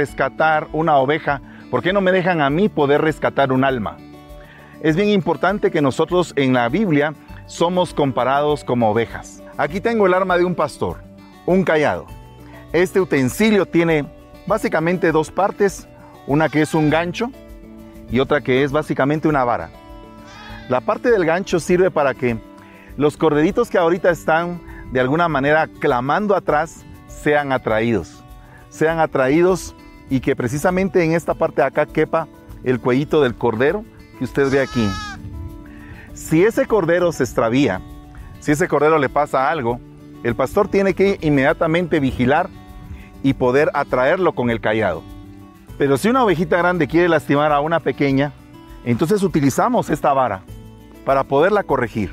rescatar una oveja, ¿por qué no me dejan a mí poder rescatar un alma? Es bien importante que nosotros en la Biblia somos comparados como ovejas. Aquí tengo el arma de un pastor, un callado. Este utensilio tiene básicamente dos partes, una que es un gancho y otra que es básicamente una vara. La parte del gancho sirve para que los corderitos que ahorita están de alguna manera clamando atrás sean atraídos. Sean atraídos y que precisamente en esta parte de acá quepa el cuellito del cordero que usted ve aquí. Si ese cordero se extravía, si ese cordero le pasa algo, el pastor tiene que inmediatamente vigilar y poder atraerlo con el callado. Pero si una ovejita grande quiere lastimar a una pequeña, entonces utilizamos esta vara para poderla corregir.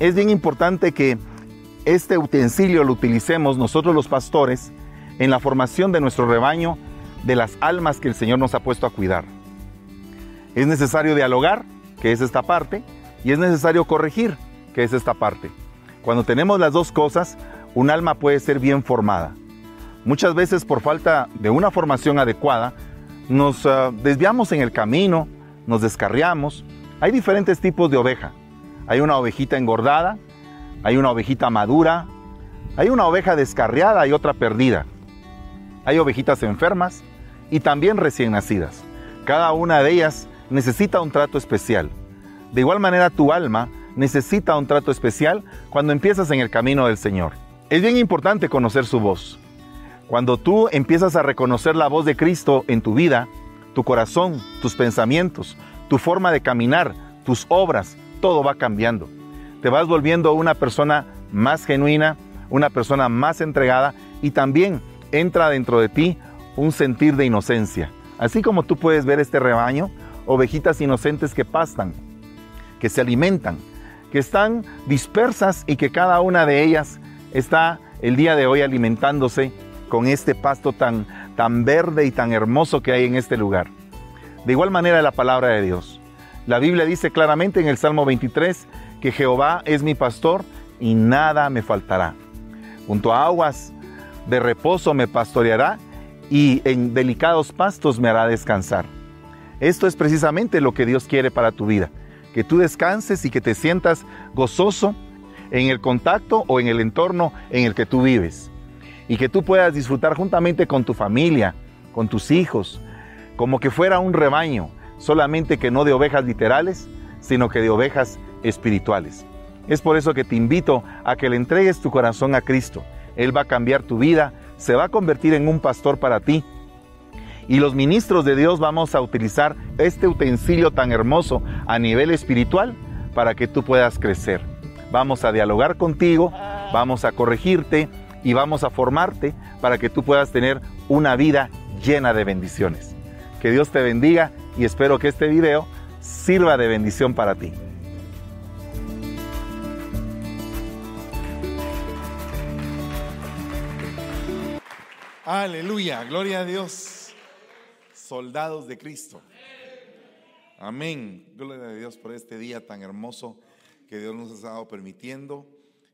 Es bien importante que este utensilio lo utilicemos nosotros los pastores en la formación de nuestro rebaño de las almas que el Señor nos ha puesto a cuidar. Es necesario dialogar, que es esta parte, y es necesario corregir, que es esta parte. Cuando tenemos las dos cosas, un alma puede ser bien formada. Muchas veces por falta de una formación adecuada, nos uh, desviamos en el camino, nos descarriamos. Hay diferentes tipos de oveja. Hay una ovejita engordada, hay una ovejita madura, hay una oveja descarriada y otra perdida. Hay ovejitas enfermas y también recién nacidas. Cada una de ellas necesita un trato especial. De igual manera tu alma necesita un trato especial cuando empiezas en el camino del Señor. Es bien importante conocer su voz. Cuando tú empiezas a reconocer la voz de Cristo en tu vida, tu corazón, tus pensamientos, tu forma de caminar, tus obras, todo va cambiando. Te vas volviendo una persona más genuina, una persona más entregada y también entra dentro de ti un sentir de inocencia. Así como tú puedes ver este rebaño, ovejitas inocentes que pastan, que se alimentan, que están dispersas y que cada una de ellas está el día de hoy alimentándose con este pasto tan, tan verde y tan hermoso que hay en este lugar. De igual manera la palabra de Dios. La Biblia dice claramente en el Salmo 23 que Jehová es mi pastor y nada me faltará. Junto a aguas de reposo me pastoreará y en delicados pastos me hará descansar. Esto es precisamente lo que Dios quiere para tu vida, que tú descanses y que te sientas gozoso en el contacto o en el entorno en el que tú vives y que tú puedas disfrutar juntamente con tu familia, con tus hijos, como que fuera un rebaño, solamente que no de ovejas literales, sino que de ovejas espirituales. Es por eso que te invito a que le entregues tu corazón a Cristo. Él va a cambiar tu vida, se va a convertir en un pastor para ti. Y los ministros de Dios vamos a utilizar este utensilio tan hermoso a nivel espiritual para que tú puedas crecer. Vamos a dialogar contigo, vamos a corregirte, y vamos a formarte para que tú puedas tener una vida llena de bendiciones. Que Dios te bendiga y espero que este video sirva de bendición para ti. Aleluya, gloria a Dios. Soldados de Cristo. Amén. Gloria a Dios por este día tan hermoso que Dios nos ha estado permitiendo.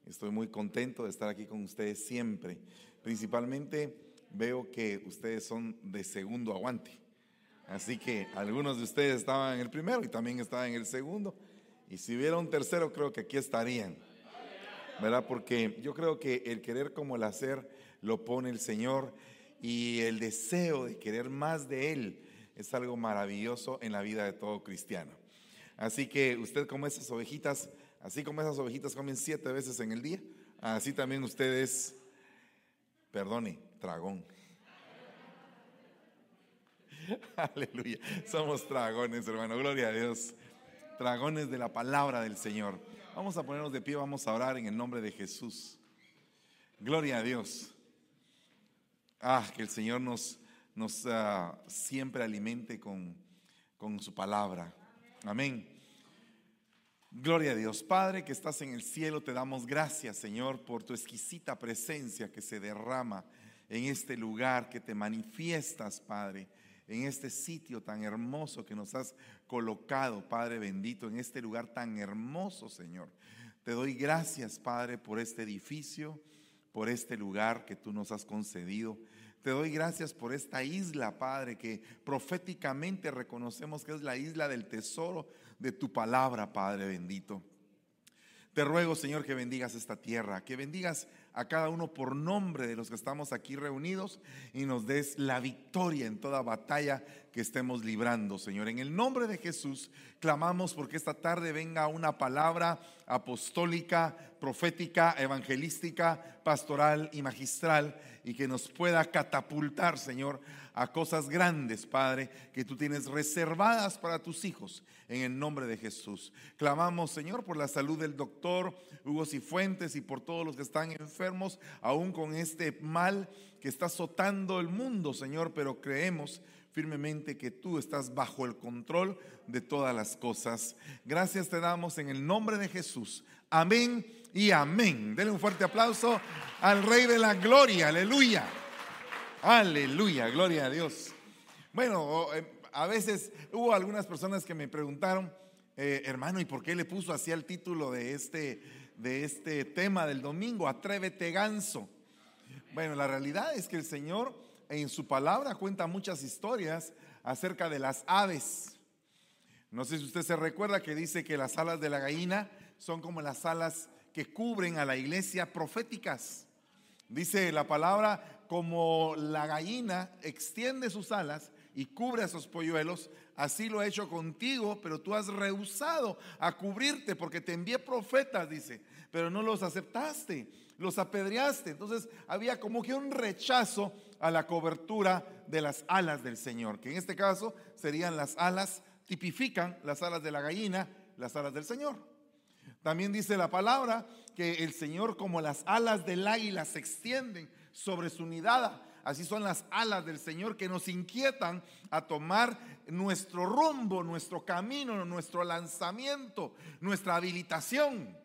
Estoy muy contento de estar aquí con ustedes siempre. Principalmente veo que ustedes son de segundo aguante. Así que algunos de ustedes estaban en el primero y también estaban en el segundo. Y si hubiera un tercero, creo que aquí estarían. ¿Verdad? Porque yo creo que el querer como el hacer lo pone el Señor y el deseo de querer más de Él es algo maravilloso en la vida de todo cristiano. Así que usted como esas ovejitas Así como esas ovejitas comen siete veces en el día, así también ustedes, perdone, dragón. Aleluya. Somos dragones, hermano. Gloria a Dios. Dragones de la palabra del Señor. Vamos a ponernos de pie, vamos a orar en el nombre de Jesús. Gloria a Dios. Ah, que el Señor nos, nos ah, siempre alimente con, con su palabra. Amén. Gloria a Dios. Padre que estás en el cielo, te damos gracias, Señor, por tu exquisita presencia que se derrama en este lugar, que te manifiestas, Padre, en este sitio tan hermoso que nos has colocado, Padre bendito, en este lugar tan hermoso, Señor. Te doy gracias, Padre, por este edificio, por este lugar que tú nos has concedido. Te doy gracias por esta isla, Padre, que proféticamente reconocemos que es la isla del tesoro de tu palabra, Padre bendito. Te ruego, Señor, que bendigas esta tierra, que bendigas a cada uno por nombre de los que estamos aquí reunidos y nos des la victoria en toda batalla que estemos librando, Señor. En el nombre de Jesús clamamos porque esta tarde venga una palabra apostólica, profética, evangelística, pastoral y magistral y que nos pueda catapultar, Señor, a cosas grandes, Padre, que tú tienes reservadas para tus hijos, en el nombre de Jesús. Clamamos, Señor, por la salud del doctor Hugo Cifuentes y por todos los que están enfermos, aún con este mal que está azotando el mundo, Señor, pero creemos firmemente que tú estás bajo el control de todas las cosas. Gracias te damos en el nombre de Jesús. Amén y amén. Denle un fuerte aplauso al Rey de la Gloria. Aleluya. Aleluya, gloria a Dios. Bueno, eh, a veces hubo algunas personas que me preguntaron, eh, hermano, ¿y por qué le puso así el título de este, de este tema del domingo? Atrévete ganso. Bueno, la realidad es que el Señor en su palabra cuenta muchas historias acerca de las aves. No sé si usted se recuerda que dice que las alas de la gallina son como las alas que cubren a la iglesia proféticas. Dice la palabra, como la gallina extiende sus alas y cubre a sus polluelos, así lo he hecho contigo, pero tú has rehusado a cubrirte porque te envié profetas, dice, pero no los aceptaste, los apedreaste. Entonces había como que un rechazo a la cobertura de las alas del Señor, que en este caso serían las alas, tipifican las alas de la gallina, las alas del Señor. También dice la palabra que el Señor como las alas del águila se extienden sobre su nidada. Así son las alas del Señor que nos inquietan a tomar nuestro rumbo, nuestro camino, nuestro lanzamiento, nuestra habilitación.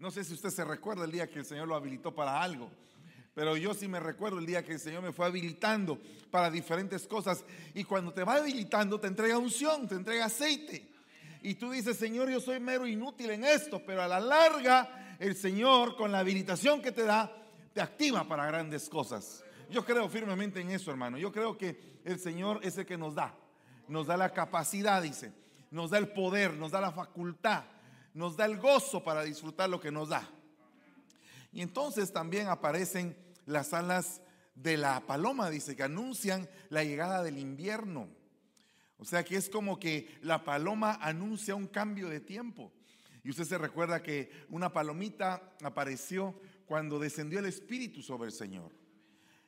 No sé si usted se recuerda el día que el Señor lo habilitó para algo, pero yo sí me recuerdo el día que el Señor me fue habilitando para diferentes cosas. Y cuando te va habilitando, te entrega unción, te entrega aceite. Y tú dices, Señor, yo soy mero inútil en esto, pero a la larga, el Señor, con la habilitación que te da, te activa para grandes cosas. Yo creo firmemente en eso, hermano. Yo creo que el Señor es el que nos da. Nos da la capacidad, dice. Nos da el poder, nos da la facultad, nos da el gozo para disfrutar lo que nos da. Y entonces también aparecen las alas de la paloma, dice, que anuncian la llegada del invierno. O sea que es como que la paloma anuncia un cambio de tiempo. Y usted se recuerda que una palomita apareció cuando descendió el Espíritu sobre el Señor.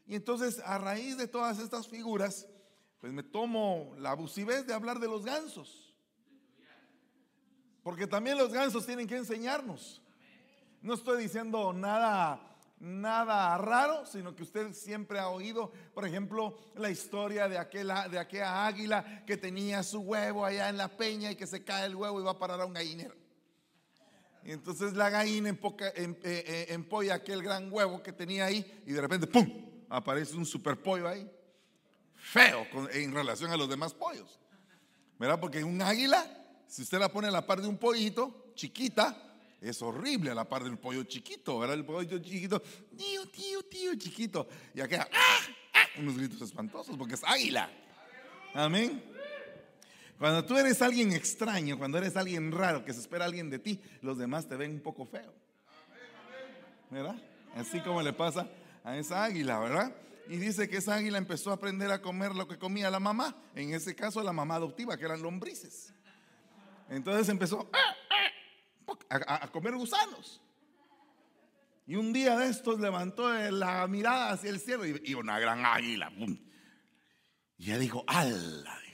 Y entonces, a raíz de todas estas figuras, pues me tomo la abusivez de hablar de los gansos. Porque también los gansos tienen que enseñarnos. No estoy diciendo nada nada raro, sino que usted siempre ha oído, por ejemplo, la historia de aquella, de aquella águila que tenía su huevo allá en la peña y que se cae el huevo y va a parar a un gallinero. Y entonces la gallina empoca, em, eh, eh, empolla aquel gran huevo que tenía ahí y de repente, ¡pum!, aparece un super pollo ahí. Feo en relación a los demás pollos. ¿Verdad? Porque un águila, si usted la pone a la par de un pollito, chiquita, es horrible a la par del pollo chiquito, ¿verdad? El pollo chiquito, tío, tío, tío, chiquito. Y acá, ¡ah! ¡ah! unos gritos espantosos porque es águila. Amén. Cuando tú eres alguien extraño, cuando eres alguien raro, que se espera alguien de ti, los demás te ven un poco feo. ¿Verdad? Así como le pasa a esa águila, ¿verdad? Y dice que esa águila empezó a aprender a comer lo que comía la mamá, en ese caso la mamá adoptiva, que eran lombrices. Entonces empezó a, comer gusanos. Y un día de estos levantó la mirada hacia el cielo y, una gran águila. Y ella dijo, ¡ala!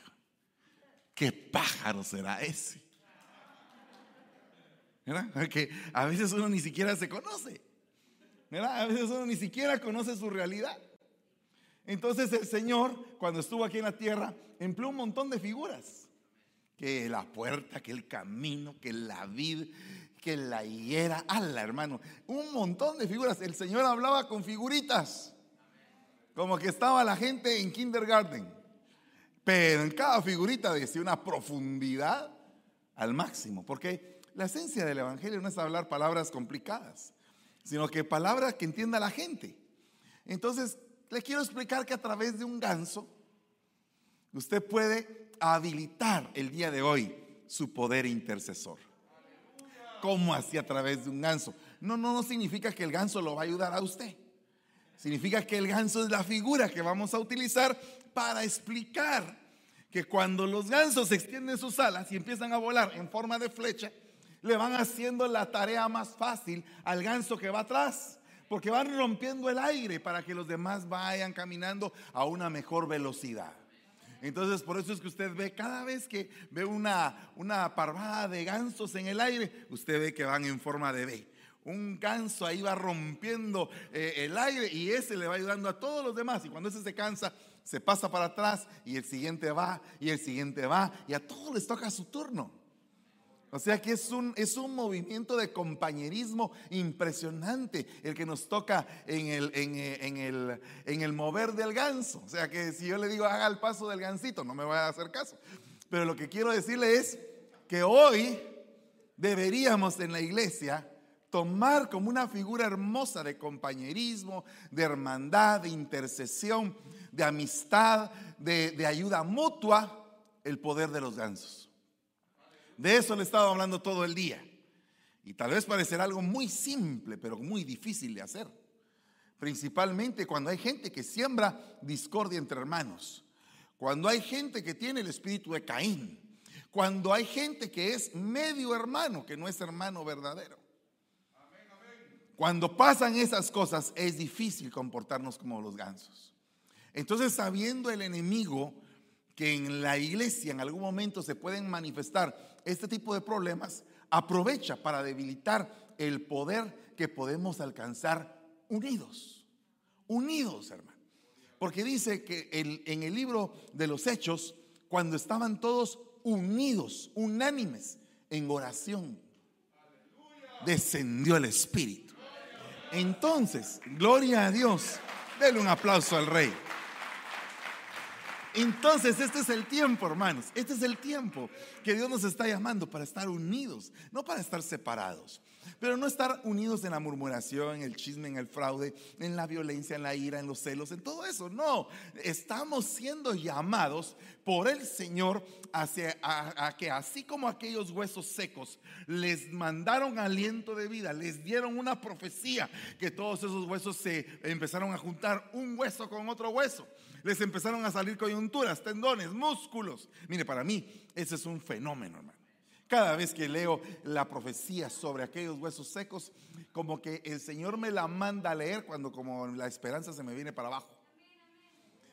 ¿Qué pájaro será ese? ¿Verdad? Porque a veces uno ni siquiera se conoce. ¿Verdad? A veces uno ni siquiera conoce su realidad. Entonces el Señor, cuando estuvo aquí en la tierra, empleó un montón de figuras. Que la puerta, que el camino, que la vid, que la higuera. ¡Hala, hermano! Un montón de figuras. El Señor hablaba con figuritas. Como que estaba la gente en kindergarten. Pero en cada figurita decía una profundidad al máximo, porque la esencia del Evangelio no es hablar palabras complicadas, sino que palabras que entienda la gente. Entonces, le quiero explicar que a través de un ganso, usted puede habilitar el día de hoy su poder intercesor. ¿Cómo así a través de un ganso? No, no, no significa que el ganso lo va a ayudar a usted. Significa que el ganso es la figura que vamos a utilizar para explicar que cuando los gansos extienden sus alas y empiezan a volar en forma de flecha, le van haciendo la tarea más fácil al ganso que va atrás, porque van rompiendo el aire para que los demás vayan caminando a una mejor velocidad. Entonces, por eso es que usted ve cada vez que ve una, una parvada de gansos en el aire, usted ve que van en forma de B un ganso ahí va rompiendo eh, el aire y ese le va ayudando a todos los demás. Y cuando ese se cansa, se pasa para atrás y el siguiente va y el siguiente va y a todos les toca su turno. O sea que es un, es un movimiento de compañerismo impresionante el que nos toca en el, en, eh, el, en el mover del ganso. O sea que si yo le digo haga el paso del gansito, no me va a hacer caso. Pero lo que quiero decirle es que hoy deberíamos en la iglesia tomar como una figura hermosa de compañerismo, de hermandad, de intercesión, de amistad, de, ayuda mutua, el poder de los gansos. De eso le he estado hablando todo el día. Y tal vez parecerá algo muy simple, pero muy difícil de hacer. Principalmente cuando hay gente que siembra discordia entre hermanos. Cuando hay gente que tiene el espíritu de Caín. Cuando hay gente que es medio hermano, que no es hermano verdadero. Cuando pasan esas cosas es difícil comportarnos como los gansos. Entonces, sabiendo el enemigo que en la iglesia en algún momento se pueden manifestar este tipo de problemas, aprovecha para debilitar el poder que podemos alcanzar unidos. Unidos, hermano. Porque dice que en el libro de los Hechos, cuando estaban todos unidos, unánimes en oración, descendió el Espíritu. Entonces, gloria a Dios. Denle un aplauso al rey. Entonces, este es el tiempo, hermanos. Este es el tiempo que Dios nos está llamando para estar unidos, no para estar separados. Pero no estar unidos en la murmuración, en el chisme, en el fraude, en la violencia, en la ira, en los celos, en todo eso. No, estamos siendo llamados por el Señor hacia, a, que así como aquellos huesos secos les mandaron aliento de vida, les dieron una profecía que todos esos huesos se empezaron a juntar un hueso con otro hueso. Les empezaron a salir coyunturas, tendones, músculos. Mire, para mí ese es un fenómeno, hermano. Cada vez que leo la profecía sobre aquellos huesos secos, como que el Señor me la manda a leer cuando como la esperanza se me viene para abajo.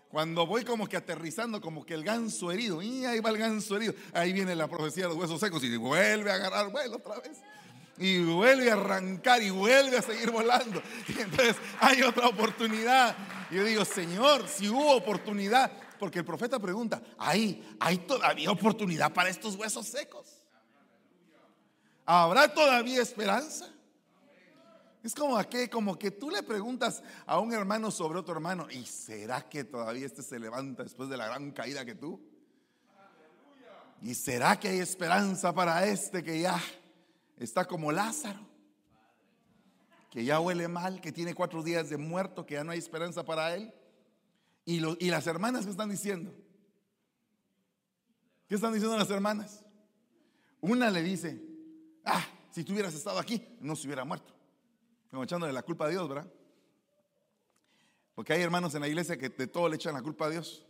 Cuando voy como que aterrizando, como que el ganso herido, y ahí va el ganso herido, ahí viene la profecía de los huesos secos y vuelve a agarrar vuelo otra vez. Y vuelve a arrancar y vuelve a seguir volando. Y entonces hay otra oportunidad. Y yo digo, Señor, si hubo oportunidad, porque el profeta pregunta, ¿hay, hay todavía oportunidad para estos huesos secos? ¿Habrá todavía esperanza? Es como que, como que tú le preguntas a un hermano sobre otro hermano, ¿y será que todavía este se levanta después de la gran caída que tú? ¿Y será que hay esperanza para este que ya está como Lázaro? Que ya huele mal, que tiene cuatro días de muerto, que ya no hay esperanza para él. Y, las hermanas, ¿qué están diciendo? ¿Qué están diciendo las hermanas? Una le dice, Ah, si tú hubieras estado aquí, no se hubiera muerto. Como echándole la culpa a Dios, ¿verdad? Porque hay hermanos en la iglesia que de todo le echan la culpa a Dios.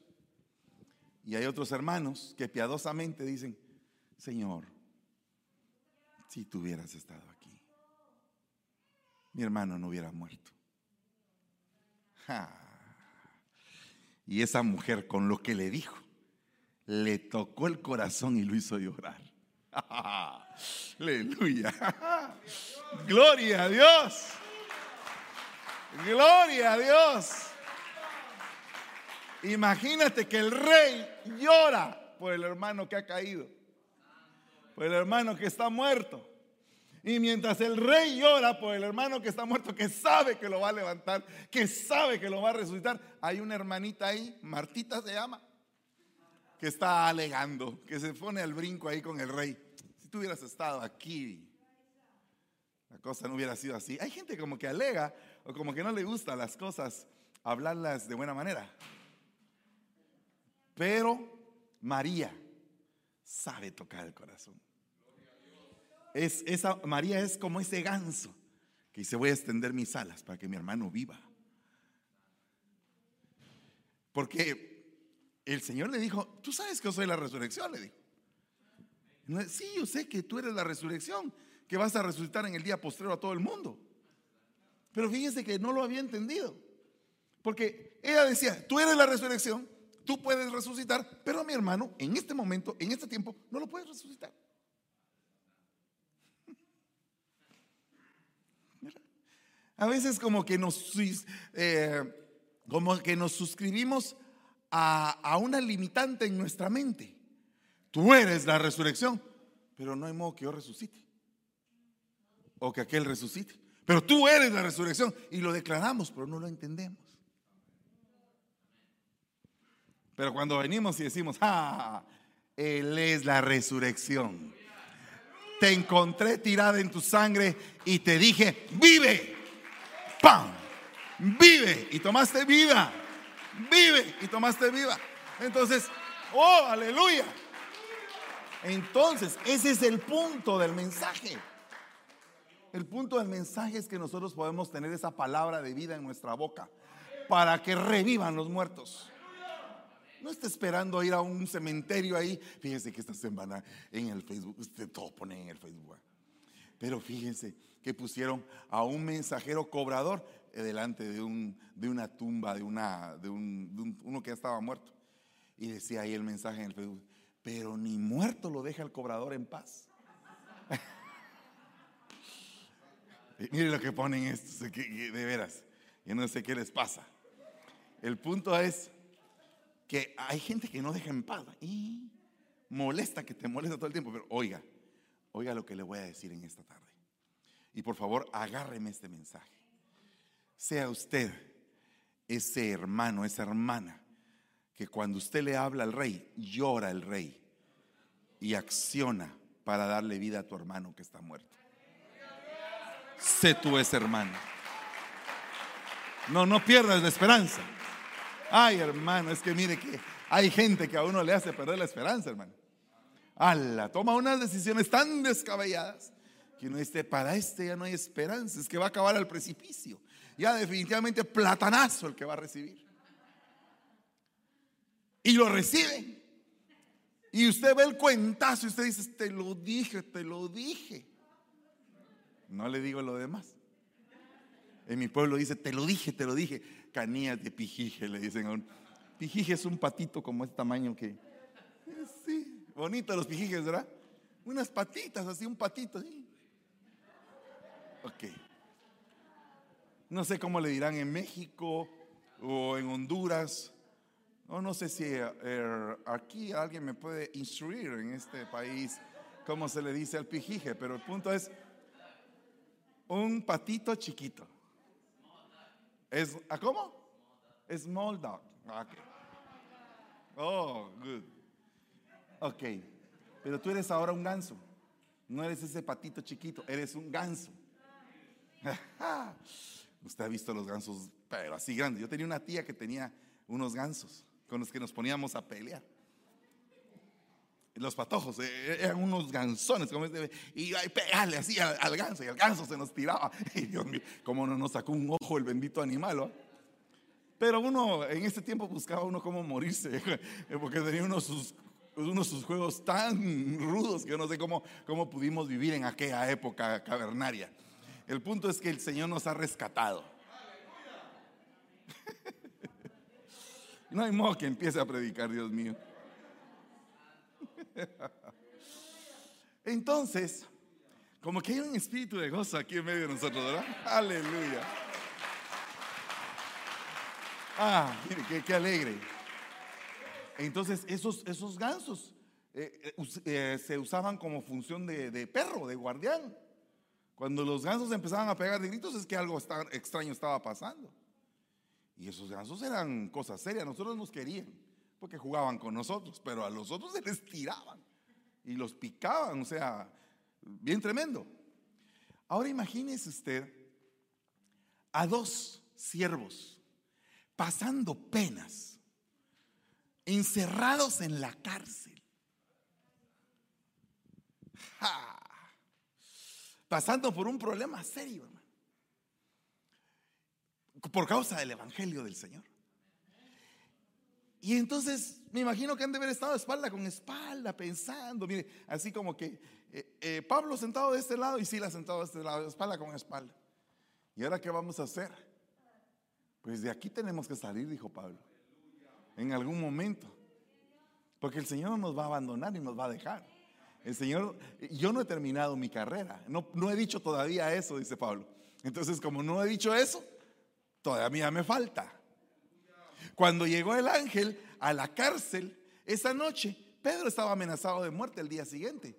Y hay otros hermanos que piadosamente dicen, Señor, si tú hubieras estado aquí, mi hermano no hubiera muerto. Y esa mujer con lo que le dijo, le tocó el corazón y lo hizo llorar. Aleluya. Gloria a Dios. Gloria a Dios. Imagínate que el rey llora por el hermano que ha caído, el hermano que está muerto. Y mientras el rey llora por el hermano que está muerto, que sabe que lo va a levantar, que sabe que lo va a resucitar, hay una hermanita ahí, Martita se llama, que está alegando, que se pone al brinco ahí con el rey. Si tú hubieras estado aquí, la cosa no hubiera sido así. Hay gente como que alega o como que no le gustan las cosas hablarlas de buena manera. Pero María sabe tocar el corazón. Es, esa, María es como ese ganso que dice voy a extender mis alas para que mi hermano viva. Porque el Señor le dijo, tú sabes que yo soy la resurrección, le dijo. Sí, yo sé que tú eres la resurrección, que vas a resucitar en el día postrero a todo el mundo. Pero fíjese que no lo había entendido. Porque ella decía, tú eres la resurrección, tú puedes resucitar, pero a mi hermano en este momento, en este tiempo, no lo puedes resucitar. A veces como que nos, eh, como que nos suscribimos a, a una limitante en nuestra mente. Tú eres la resurrección, pero no hay modo que yo resucite. O que aquel resucite. Pero tú eres la resurrección y lo declaramos, pero no lo entendemos. Pero cuando venimos y decimos, ah, Él es la resurrección. Te encontré tirada en tu sangre y te dije, vive. ¡Pam! Vive y tomaste vida. Vive y tomaste vida. Entonces, oh, aleluya. Entonces, ese es el punto del mensaje. El punto del mensaje es que nosotros podemos tener esa palabra de vida en nuestra boca para que revivan los muertos. No esté esperando ir a un cementerio ahí. Fíjense que esta semana en el Facebook, usted todo pone en el Facebook. Pero fíjense que pusieron a un mensajero cobrador delante de, un, de una tumba, de, una, de, un, uno que estaba muerto. Y decía ahí el mensaje en el Facebook, pero ni muerto lo deja el cobrador en paz. Mire lo que ponen estos, de veras. Yo no sé qué les pasa. El punto es que hay gente que no deja en paz y molesta que te molesta todo el tiempo. Pero oiga, oiga lo que le voy a decir en esta tarde. Y por favor, agárreme este mensaje. Sea usted ese hermano, esa hermana, que cuando usted le habla al rey, llora el rey y acciona para darle vida a tu hermano que está muerto. Sé tú ese hermano. No, no pierdas la esperanza. Ay, hermano, es que mire que hay gente que a uno le hace perder la esperanza, hermano. Ala, toma unas decisiones tan descabelladas que uno dice, para este ya no hay esperanza, es que va a acabar al precipicio. Ya definitivamente platanazo el que va a recibir. Y lo recibe. Y usted ve el cuentazo y usted dice, te lo dije, te lo dije. No le digo lo demás. En mi pueblo dice, te lo dije, te lo dije. Canías de pijije, le dicen a un. Pijije es un patito como este tamaño que. Sí, bonito los pijijes, ¿verdad? Unas patitas, así, un patito, así. Ok. No sé cómo le dirán en México o en Honduras. No, no sé si eh, aquí alguien me puede instruir en este país cómo se le dice al pijije, pero el punto es un patito chiquito. Es, ¿A cómo? Small dog. Okay. Oh, good. Ok. Pero tú eres ahora un ganso. No eres ese patito chiquito, eres un ganso. Usted ha visto los gansos, pero así grandes. Yo tenía una tía que tenía unos gansos con los que nos poníamos a pelear los patojos, eh, eran unos ganzones, como este, y pegarle así al, ganso, y el ganso se nos tiraba. Y Dios mío, cómo no nos sacó un ojo el bendito animal. Pero uno, en ese tiempo buscaba uno cómo morirse, porque tenía unos sus, unos sus juegos tan rudos que yo no sé cómo, cómo pudimos vivir en aquella época cavernaria. El punto es que el Señor nos ha rescatado. No hay modo que empiece a predicar, Dios mío. Entonces, como que hay un espíritu de gozo aquí en medio de nosotros, ¿verdad? Aleluya. Ah, mire, qué, alegre. Entonces, esos, esos gansos eh, eh, eh, se usaban como función de, perro, de guardián. Cuando los gansos empezaban a pegar de gritos es que algo extraño estaba pasando. Y esos gansos eran cosas serias, nosotros nos querían porque jugaban con nosotros, pero a los otros se les tiraban y los picaban, o sea, bien tremendo. Ahora imagínese usted a dos siervos pasando penas, encerrados en la cárcel. Pasando por un problema serio, hermano. Por causa del Evangelio del Señor. Y entonces me imagino que han de haber estado espalda con espalda, pensando, mire, así como que eh, eh, Pablo sentado de este lado y Sila sentado de este lado, espalda con espalda. ¿Y ahora qué vamos a hacer? Pues de aquí tenemos que salir, dijo Pablo, en algún momento. Porque el Señor no nos va a abandonar y nos va a dejar. El Señor, yo no he terminado mi carrera, no, no he dicho todavía eso, dice Pablo. Entonces, como no he dicho eso, todavía me falta. Cuando llegó el ángel a la cárcel esa noche, Pedro estaba amenazado de muerte el día siguiente.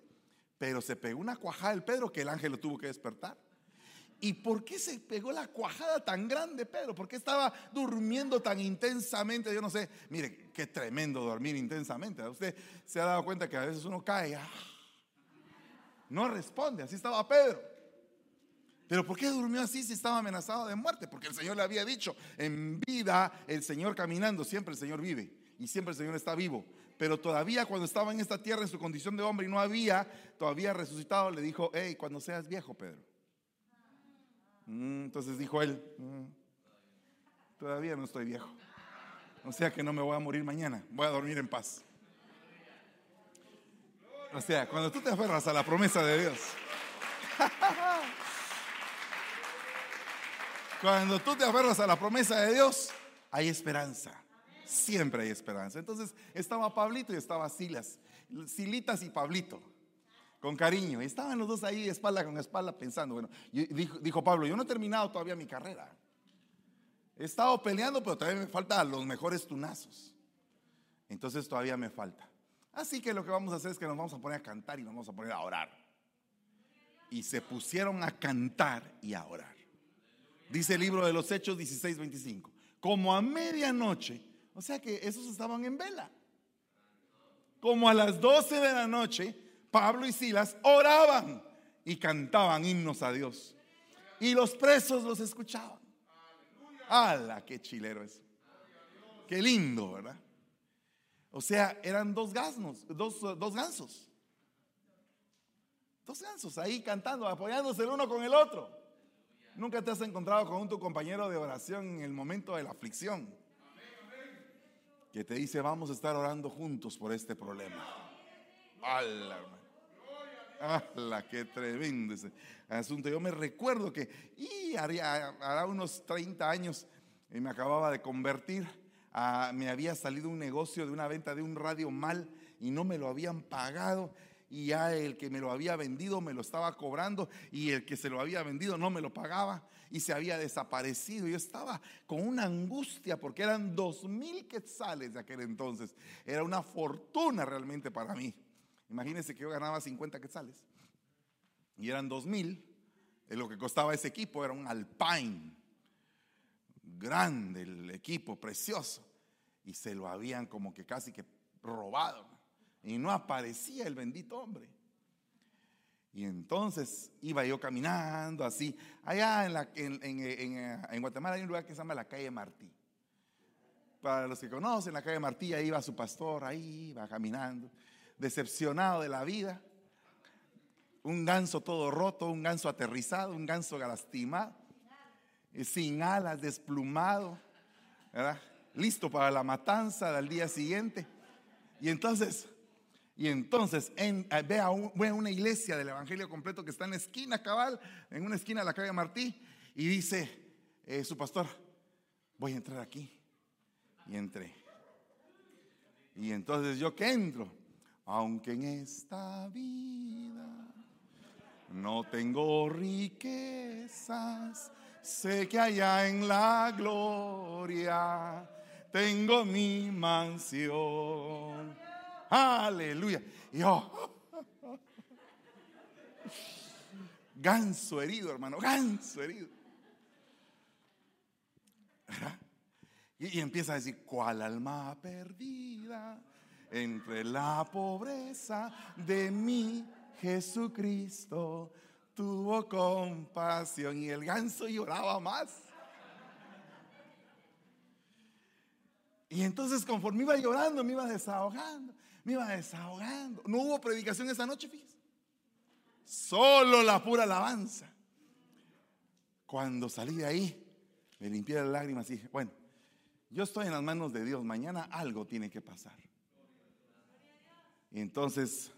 Pero se pegó una cuajada el Pedro que el ángel lo tuvo que despertar. ¿Y por qué se pegó la cuajada tan grande, Pedro? ¿Por qué estaba durmiendo tan intensamente? Yo no sé. Mire, qué tremendo dormir intensamente. Usted se ha dado cuenta que a veces uno cae. Ah, no responde. Así estaba Pedro. Pero ¿por qué durmió así si estaba amenazado de muerte? Porque el Señor le había dicho, en vida el Señor caminando, siempre el Señor vive y siempre el Señor está vivo. Pero todavía cuando estaba en esta tierra en su condición de hombre y no había todavía resucitado, le dijo, hey, cuando seas viejo, Pedro. Mm, entonces dijo él, mm, todavía no estoy viejo. O sea que no me voy a morir mañana, voy a dormir en paz. O sea, cuando tú te aferras a la promesa de Dios, Cuando tú te aferras a la promesa de Dios, hay esperanza. Siempre hay esperanza. Entonces estaba Pablito y estaba Silas. Silitas y Pablito. Con cariño. Estaban los dos ahí espalda con espalda pensando. Bueno, dijo, dijo Pablo, yo no he terminado todavía mi carrera. He estado peleando, pero todavía me faltan los mejores tunazos. Entonces todavía me falta. Así que lo que vamos a hacer es que nos vamos a poner a cantar y nos vamos a poner a orar. Y se pusieron a cantar y a orar. Dice el libro de los Hechos 16, 25. Como a medianoche, o sea que esos estaban en vela. Como a las 12 de la noche, Pablo y Silas oraban y cantaban himnos a Dios. Y los presos los escuchaban. ¡Hala! ¡Qué chilero eso! ¡Qué lindo, ¿verdad? O sea, eran dos gasnos, dos, dos gansos. Dos gansos ahí cantando, apoyándose el uno con el otro. Nunca te has encontrado con tu compañero de oración en el momento de la aflicción. Que te dice, vamos a estar orando juntos por este problema. ¡Hala, ¡Hala, qué tremendo ese asunto! Yo me recuerdo que, y hará unos 30 años, y me acababa de convertir, me había salido un negocio de una venta de un radio mal y no me lo habían pagado y ya el que me lo había vendido me lo estaba cobrando y el que se lo había vendido no me lo pagaba y se había desaparecido. Yo estaba con una angustia porque eran dos mil quetzales de aquel entonces. Era una fortuna realmente para mí. Imagínense que yo ganaba 50 quetzales y eran dos mil. Lo que costaba ese equipo era un Alpine. Grande el equipo, precioso. Y se lo habían como que casi que robado y no aparecía el bendito hombre. Y entonces iba yo caminando así. Allá en, en, Guatemala hay un lugar que se llama la calle Martí. Para los que conocen, la calle Martí, ahí iba su pastor, ahí iba caminando, decepcionado de la vida. Un ganso todo roto, un ganso aterrizado, un ganso lastimado, sin alas, desplumado, listo para la matanza del día siguiente. Y entonces y entonces en, eh, ve, a una iglesia del Evangelio completo que está en la esquina cabal, en una esquina de la calle Martí, y dice eh, su pastor, voy a entrar aquí. Y entré. Y entonces yo que entro, aunque en esta vida no tengo riquezas, sé que allá en la gloria tengo mi mansión Aleluya. Yo, ganso herido, hermano, ganso herido. Y, y, empieza a decir, ¿cuál alma perdida entre la pobreza de mi Jesucristo tuvo compasión? Y el ganso lloraba más. Y entonces conforme iba llorando, me iba desahogando, me iba desahogando. No hubo predicación esa noche, fíjese. Solo la pura alabanza. Cuando salí de ahí, me limpié las lágrimas y dije, bueno, yo estoy en las manos de Dios, mañana algo tiene que pasar. Y entonces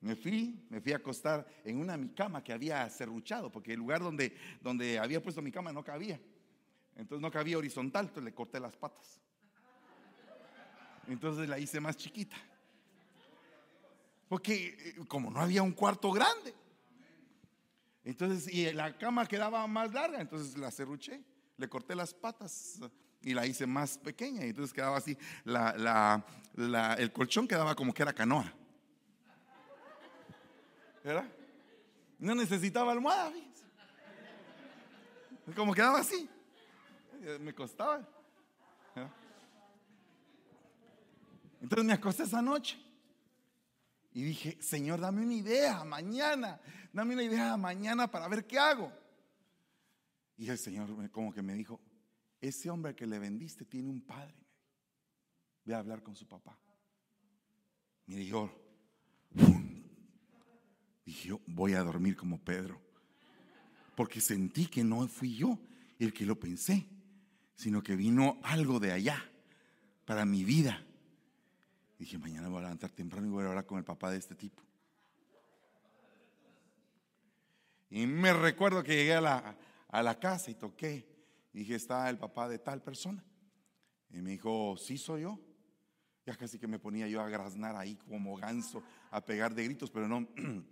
me fui, me fui a acostar en una mi cama que había cerruchado, porque el lugar donde, donde había puesto mi cama no cabía. Entonces no cabía horizontal, entonces le corté las patas. Entonces la hice más chiquita. Porque eh, como no había un cuarto grande. Entonces, y la cama quedaba más larga, entonces la cerruché, le corté las patas y la hice más pequeña. Y entonces quedaba así, el colchón quedaba como que era canoa. ¿Verdad? No necesitaba almohada. Como quedaba así. Me costaba. Entonces me acosté esa noche. Y dije, Señor, dame una idea mañana. Dame una idea mañana para ver qué hago. Y el Señor como que me dijo, ese hombre que le vendiste tiene un padre. Ve a hablar con su papá. Mire, yo dije, yo voy a dormir como Pedro. Porque sentí que no fui yo el que lo pensé, sino que vino algo de allá para mi vida. Dije, mañana voy a levantar temprano y voy a hablar con el papá de este tipo. Y me recuerdo que llegué a la, a la casa y toqué. dije, está el papá de tal persona. Y me dijo, sí soy yo. Ya casi que me ponía yo a graznar ahí como ganso, a pegar de gritos, pero no.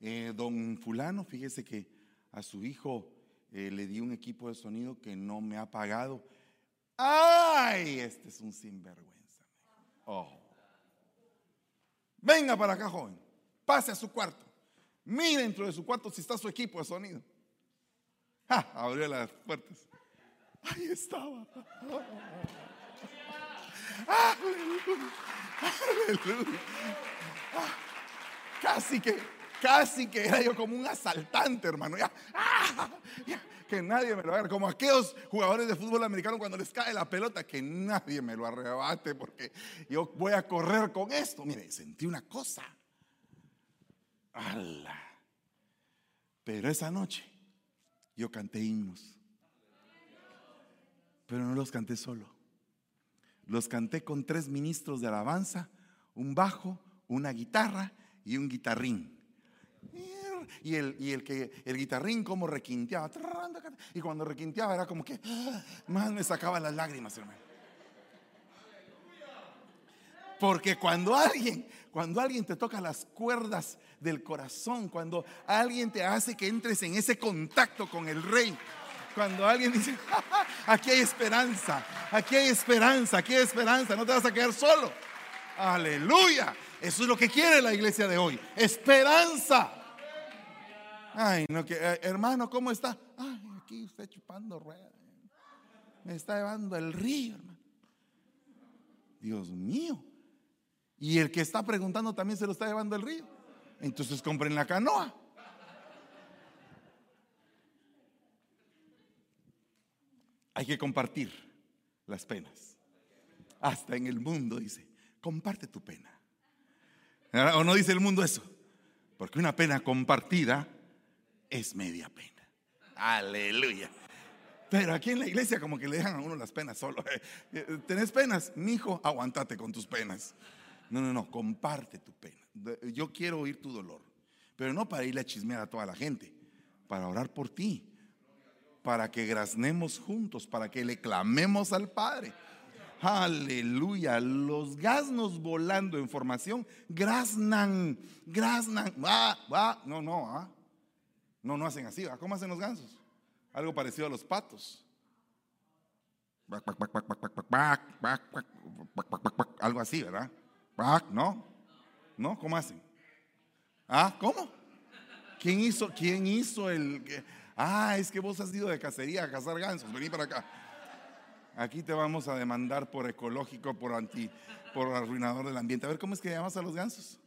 Eh, don fulano, fíjese que a su hijo eh, le di un equipo de sonido que no me ha pagado. ¡Ay! Este es un sinvergüenza. Oh. Venga para acá, joven. Pase a su cuarto. Mire dentro de su cuarto si está su equipo de sonido. Abrió las puertas. Ahí estaba. Aleluya. Aleluya. Casi que, casi que era yo como un asaltante, hermano. ¡ah! que nadie me lo haga. Como aquellos jugadores de fútbol americano cuando les cae la pelota, que nadie me lo arrebate porque yo voy a correr con esto. Mire, sentí una cosa. ¡Hala! Pero esa noche yo canté himnos. Pero no los canté solo. Los canté con tres ministros de alabanza, un bajo, una guitarra y un guitarrín. Y el, y el, que, el guitarrín como requinteaba. Y cuando requinteaba era como que ah, más me sacaba las lágrimas. Porque cuando alguien, cuando alguien te toca las cuerdas del corazón, cuando alguien te hace que entres en ese contacto con el rey, cuando alguien dice, aquí hay esperanza, aquí hay esperanza, aquí hay esperanza, no te vas a quedar solo. Aleluya. Eso es lo que quiere la iglesia de hoy. Esperanza. Ay, no, que, eh, hermano, ¿cómo está? Ay, aquí usted chupando ruedas. Me está llevando el río, hermano. Dios mío. Y el que está preguntando también se lo está llevando el río. Entonces compren la canoa. Hay que compartir las penas. Hasta en el mundo dice, comparte tu pena. ¿O no dice el mundo eso? Porque una pena compartida es media pena. Aleluya. Pero aquí en la iglesia como que le dejan a uno las penas solo. ¿Tenés penas? Mi hijo, aguantate con tus penas. No, no, no, comparte tu pena. Yo quiero oír tu dolor, pero no para irle a chismear a toda la gente, para orar por ti, para que graznemos juntos, para que le clamemos al Padre. Aleluya, los gasnos volando en formación graznan, graznan, va, va, no, no, ¿ah? no, no hacen así, ¿cómo hacen los gansos? Algo parecido a los patos. Algo así, ¿verdad? ¿No? ¿No? ¿Cómo hacen? ¿Ah? ¿Cómo? ¿Quién hizo, quién hizo el... Ah, es que vos has ido de cacería a cazar gansos. Vení para acá. Aquí te vamos a demandar por ecológico, por anti, por arruinador del ambiente. A ver, ¿cómo es que llamas a los gansos?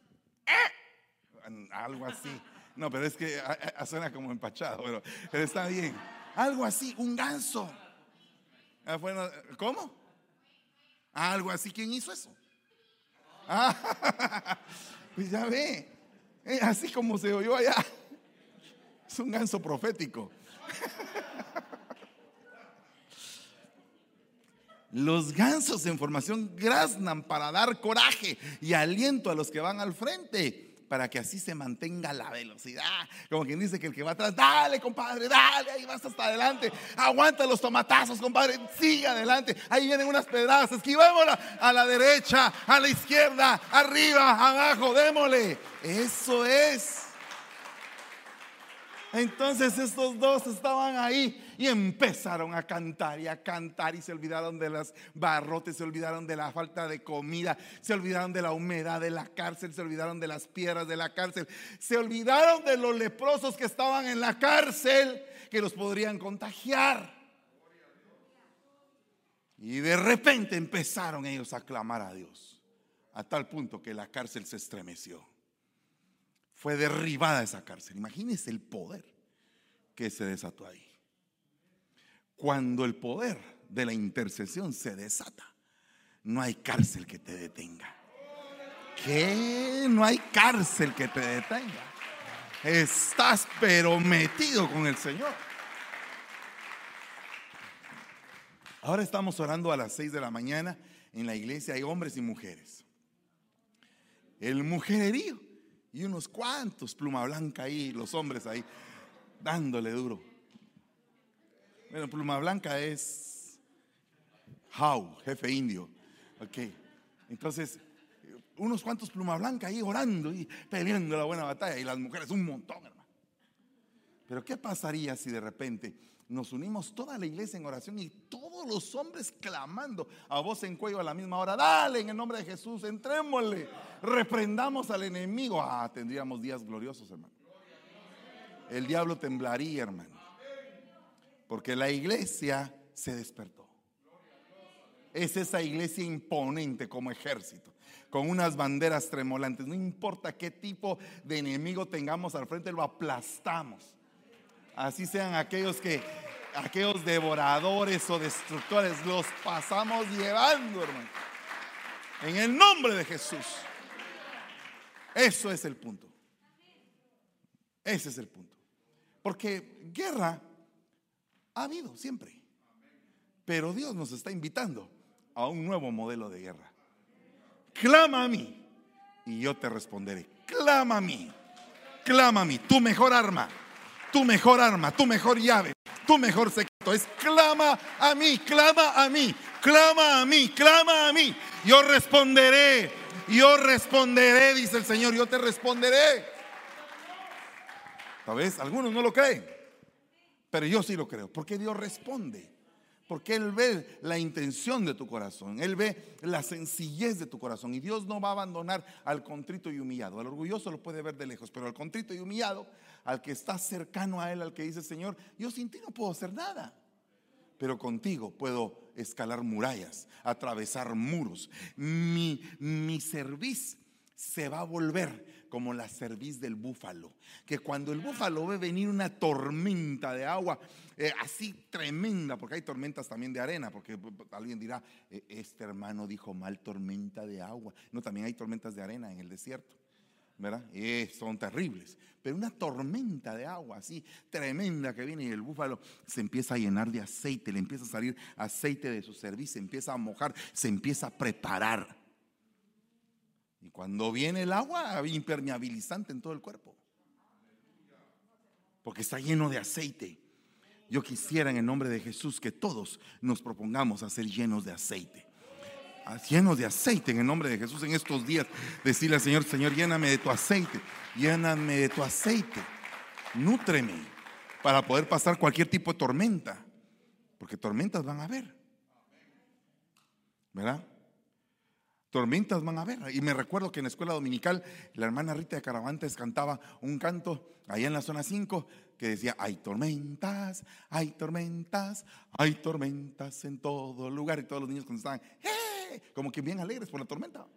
Algo así. No, pero es que suena como empachado, pero, pero está bien. Algo así, un ganso. Ah, ¿Cómo? Algo así. ¿Quién hizo eso? Ah, pues ya ve. Eh, así como se oyó allá. Es un ganso profético. Los gansos en formación graznan para dar coraje y aliento a los que van al frente para que así se mantenga la velocidad. Como quien dice que el que va atrás, dale compadre, dale, ahí vas hasta adelante, aguanta los tomatazos compadre, sigue adelante, ahí vienen unas pedradas, esquivémosla a la derecha, a la izquierda, arriba, abajo, démosle. Eso es. Entonces estos dos estaban ahí y empezaron a cantar y a cantar y se olvidaron de las barrotes, se olvidaron de la falta de comida, se olvidaron de la humedad de la cárcel, se olvidaron de las piedras de la cárcel, se olvidaron de los leprosos que estaban en la cárcel que los podrían contagiar. Y de repente empezaron ellos a clamar a Dios, a tal punto que la cárcel se estremeció fue derribada esa cárcel. Imagínense el poder que se desató ahí. Cuando el poder de la intercesión se desata, no hay cárcel que te detenga. ¿Qué? No hay cárcel que te detenga. Estás pero metido con el Señor. Ahora estamos orando a las 6 de la mañana en la iglesia. Hay hombres y mujeres. El mujererío y unos cuantos pluma blanca ahí, los hombres ahí, dándole duro. Bueno, pluma blanca es How, jefe indio. Ok. Entonces, unos cuantos pluma blanca ahí orando y peleando la buena batalla. Y las mujeres, un montón, hermano. Pero ¿qué pasaría si de repente nos unimos toda la iglesia en oración y todos los hombres clamando a voz en cuello a la misma hora, dale en el nombre de Jesús, entrémosle, reprendamos al enemigo. Ah, tendríamos días gloriosos, hermano. El diablo temblaría, hermano. Porque la iglesia se despertó. Es esa iglesia imponente como ejército, con unas banderas tremolantes. No importa qué tipo de enemigo tengamos al frente, lo aplastamos. Así sean aquellos que, aquellos devoradores o destructores, los pasamos llevando, hermano. En el nombre de Jesús. Eso es el punto. Ese es el punto. Porque guerra ha habido siempre. Pero Dios nos está invitando a un nuevo modelo de guerra. Clama a mí y yo te responderé. Clama a mí. Clama a mí. Tu mejor arma tu mejor arma, tu mejor llave, tu mejor secreto es clama a mí, clama a mí, clama a mí, clama a mí. Yo responderé, yo responderé, dice el Señor, yo te responderé. Tal vez algunos no lo creen, pero yo sí lo creo, porque Dios responde. Porque Él ve la intención de tu corazón, Él ve la sencillez de tu corazón. Y Dios no va a abandonar al contrito y humillado. Al orgulloso lo puede ver de lejos, pero al contrito y humillado, al que está cercano a Él, al que dice, Señor, yo sin ti no puedo hacer nada. Pero contigo puedo escalar murallas, atravesar muros. Mi, mi servicio se va a volver como la cerviz del búfalo. Que cuando el búfalo ve venir una tormenta de agua, eh, así tremenda, porque hay tormentas también de arena, porque alguien dirá, e, este hermano dijo mal tormenta de agua. No, también hay tormentas de arena en el desierto, ¿verdad? Son terribles. Pero una tormenta de agua así tremenda que viene y el búfalo se empieza a llenar de aceite, le empieza a salir aceite de su servicio, se empieza a mojar, se empieza a preparar. Y cuando viene el agua, impermeabilizante en todo el cuerpo. Porque está lleno de aceite. Yo quisiera en el nombre de Jesús que todos nos propongamos a ser llenos de aceite. Llenos de aceite en el nombre de Jesús en estos días. Decirle al Señor, Señor, lléname de tu aceite. Lléname de tu aceite. Nútreme para poder pasar cualquier tipo de tormenta. Porque tormentas van a haber. ¿Verdad? Tormentas van a haber. Y me recuerdo que en la escuela dominical la hermana Rita de Caravantes cantaba un canto allá en la zona 5 que decía, hay tormentas, hay tormentas, hay tormentas en todo lugar. Y todos los niños contestaban, ¡eh! Como que bien alegres por la tormenta.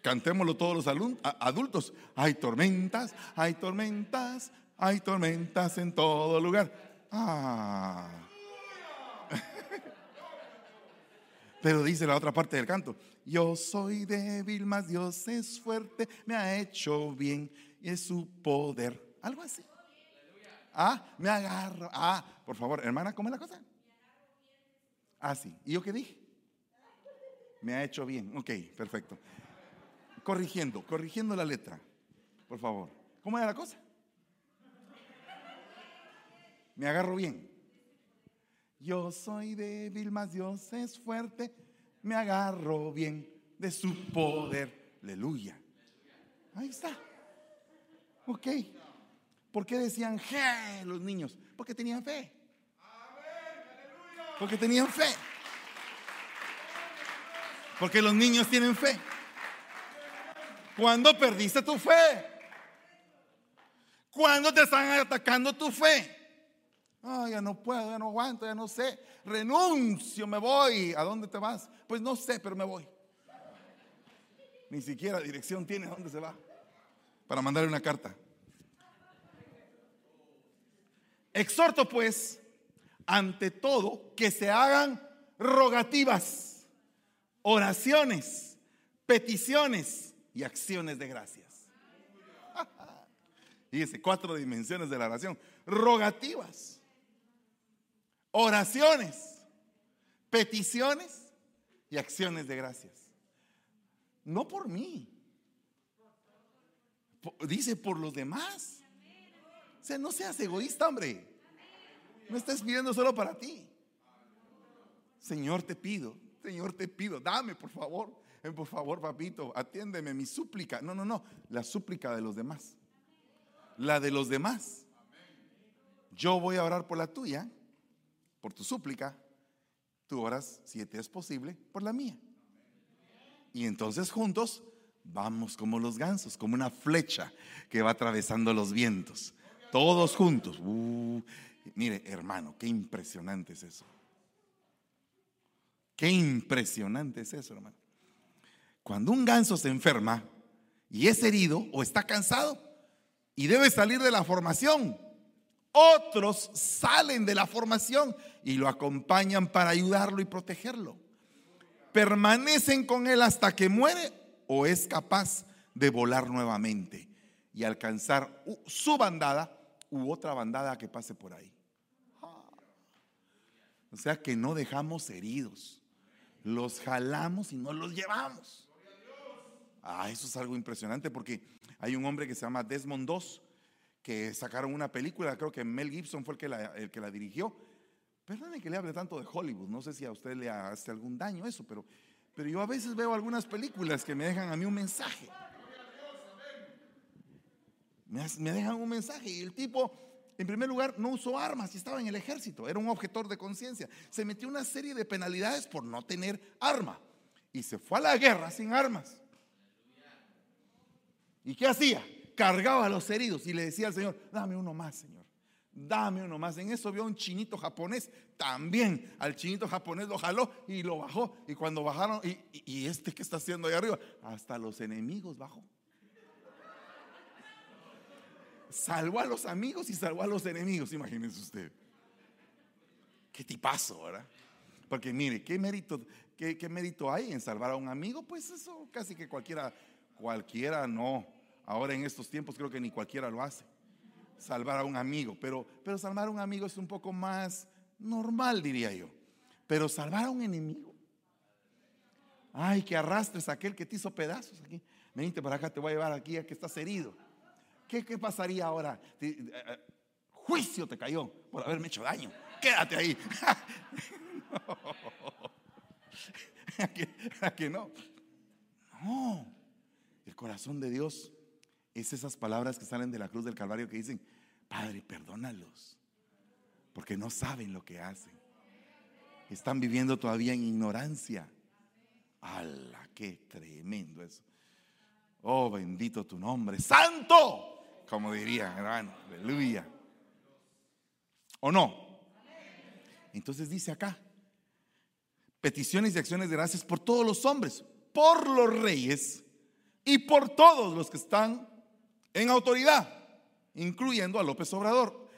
Cantémoslo todos los adultos. Hay tormentas, hay tormentas, hay tormentas en todo lugar. Ah. Pero dice la otra parte del canto, yo soy débil, mas Dios es fuerte, me ha hecho bien y es su poder. Algo así. Ah, me agarro. Ah, por favor, hermana, ¿cómo es la cosa? Ah, sí. ¿Y yo qué dije? Me ha hecho bien. Ok, perfecto. Corrigiendo, corrigiendo la letra. Por favor. ¿Cómo era la cosa? Me agarro bien. Yo soy débil, mas Dios es fuerte. Me agarro bien de su poder. Aleluya. Ahí está. Ok. ¿Por qué decían je los niños? Porque tenían fe. Porque tenían fe. Porque los niños tienen fe. ¿Cuándo perdiste tu fe? ¿Cuándo te están atacando tu fe? Ah, ya no puedo, ya no aguanto, ya no sé. Renuncio, me voy. ¿A dónde te vas? Pues no sé, pero me voy. Ni siquiera dirección tiene a dónde se va. Para mandarle una carta. Exhorto pues, ante todo, que se hagan rogativas, oraciones, peticiones y acciones de gracias. Fíjese, cuatro dimensiones de la oración. Rogativas, oraciones, peticiones y acciones de gracias. No por mí. Dice por los demás. O sea, no seas egoísta, hombre. No estás pidiendo solo para ti. Señor, te pido, Señor, te pido, dame, por favor. Eh, por favor, papito, atiéndeme mi súplica. No, no, no, la súplica de los demás. La de los demás. Yo voy a orar por la tuya, por tu súplica. Tú oras, si te es posible, por la mía. Y entonces juntos vamos como los gansos, como una flecha que va atravesando los vientos. Todos juntos. Uh, mire, hermano, qué impresionante es eso. Qué impresionante es eso, hermano. Cuando un ganso se enferma y es herido o está cansado y debe salir de la formación, otros salen de la formación y lo acompañan para ayudarlo y protegerlo. Permanecen con él hasta que muere o es capaz de volar nuevamente y alcanzar su bandada u otra bandada que pase por ahí. O sea que no dejamos heridos, los jalamos y no los llevamos. Ah, eso es algo impresionante porque hay un hombre que se llama Desmond II que sacaron una película, creo que Mel Gibson fue el que la, el que la dirigió. Perdone que le hable tanto de Hollywood, no sé si a usted le hace algún daño eso, pero, pero yo a veces veo algunas películas que me dejan a mí un mensaje. Me, dejan un mensaje y el tipo, en primer lugar, no usó armas y estaba en el ejército, era un objetor de conciencia. Se metió una serie de penalidades por no tener arma y se fue a la guerra sin armas. ¿Y qué hacía? Cargaba a los heridos y le decía al Señor, dame uno más, Señor. Dame uno más. En eso vio un chinito japonés. También al chinito japonés lo jaló y lo bajó. Y cuando bajaron, y, y este que está haciendo ahí arriba, hasta los enemigos bajó salvó a los amigos y salvó a los enemigos, imagínense usted. Qué tipazo, ¿verdad? Porque mire, ¿qué mérito, qué, qué mérito hay en salvar a un amigo? Pues eso casi que cualquiera, cualquiera no. Ahora en estos tiempos creo que ni cualquiera lo hace. Salvar a un amigo, pero, pero salvar a un amigo es un poco más normal, diría yo. Pero salvar a un enemigo. Ay, que arrastres a aquel que te hizo pedazos aquí. Venite para acá, te voy a llevar aquí a que estás herido. ¿Qué, pasaría ahora? Eh, eh, juicio te cayó por haberme hecho daño. Quédate ahí. ¿A que, no? No. El corazón de Dios es esas palabras que salen de la cruz del Calvario que dicen, Padre, perdónalos, porque no saben lo que hacen. Están viviendo todavía en ignorancia. ¡Hala! ¡Qué tremendo eso! Oh, bendito tu nombre, santo como dirían, hermano. Aleluya. ¿O no? Entonces dice acá, peticiones y acciones de gracias por todos los hombres, por los reyes y por todos los que están en autoridad, incluyendo a López Obrador,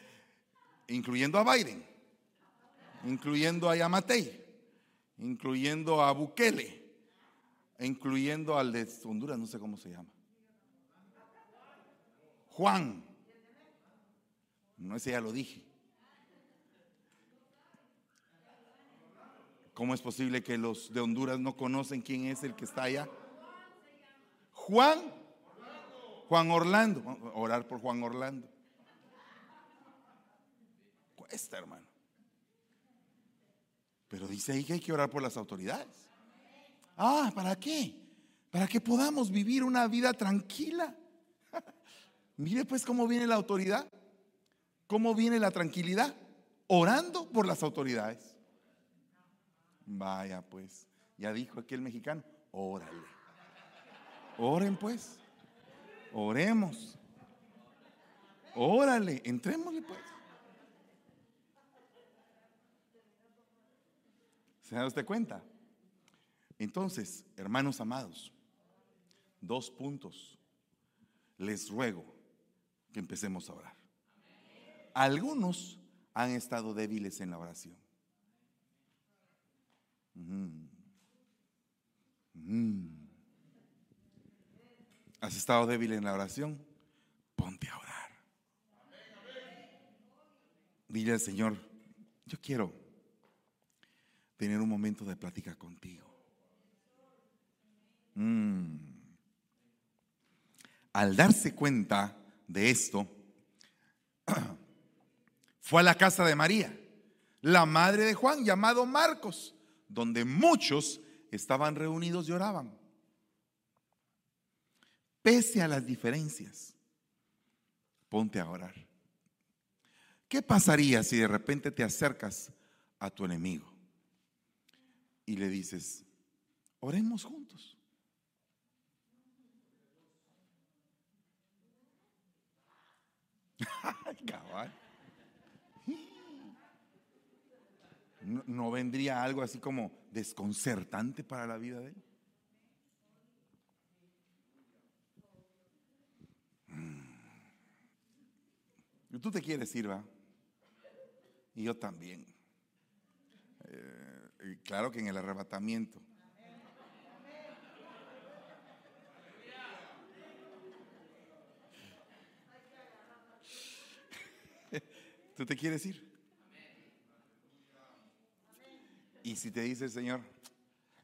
incluyendo a Biden, incluyendo a Yamatei, incluyendo a Bukele, incluyendo al de Honduras, no sé cómo se llama. Juan. No, ese ya lo dije. ¿Cómo es posible que los de Honduras no conocen quién es el que está allá? Juan. Juan Orlando. Orar por Juan Orlando. Cuesta, hermano. Pero dice ahí que hay que orar por las autoridades. Ah, ¿para qué? Para que podamos vivir una vida tranquila. Mire pues cómo viene la autoridad. ¿Cómo viene la tranquilidad? Orando por las autoridades. Vaya pues, ya dijo aquí el mexicano, órale. Oren pues, oremos. Órale, entrémosle pues. ¿Se da usted cuenta? Entonces, hermanos amados, dos puntos. Les ruego que empecemos a orar. Algunos han estado débiles en la oración. ¿Has estado débil en la oración? Ponte a orar. Dile al Señor, yo quiero tener un momento de plática contigo. Mm. Al darse cuenta de esto, fue a la casa de María, la madre de Juan, llamado Marcos donde muchos estaban reunidos y oraban. Pese a las diferencias, ponte a orar. ¿Qué pasaría si de repente te acercas a tu enemigo y le dices, oremos juntos? Cabal. ¿No, vendría algo así como desconcertante para la vida de él? Tú te quieres ir, ¿va? Y yo también. Eh, claro que en el arrebatamiento. ¿Tú te quieres ir? Y si te dice el Señor,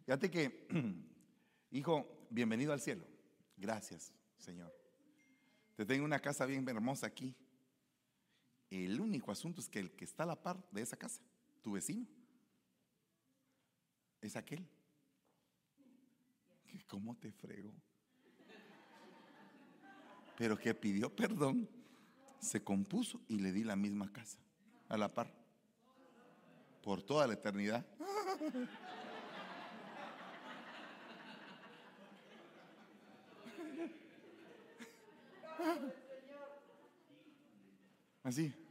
fíjate que, hijo, bienvenido al cielo. Gracias, Señor. Te tengo una casa bien hermosa aquí. El único asunto es que el que está a la par de esa casa, tu vecino, es aquel. Que cómo te fregó. Pero que pidió perdón, se compuso y le di la misma casa, a la par, por toda la eternidad. Así.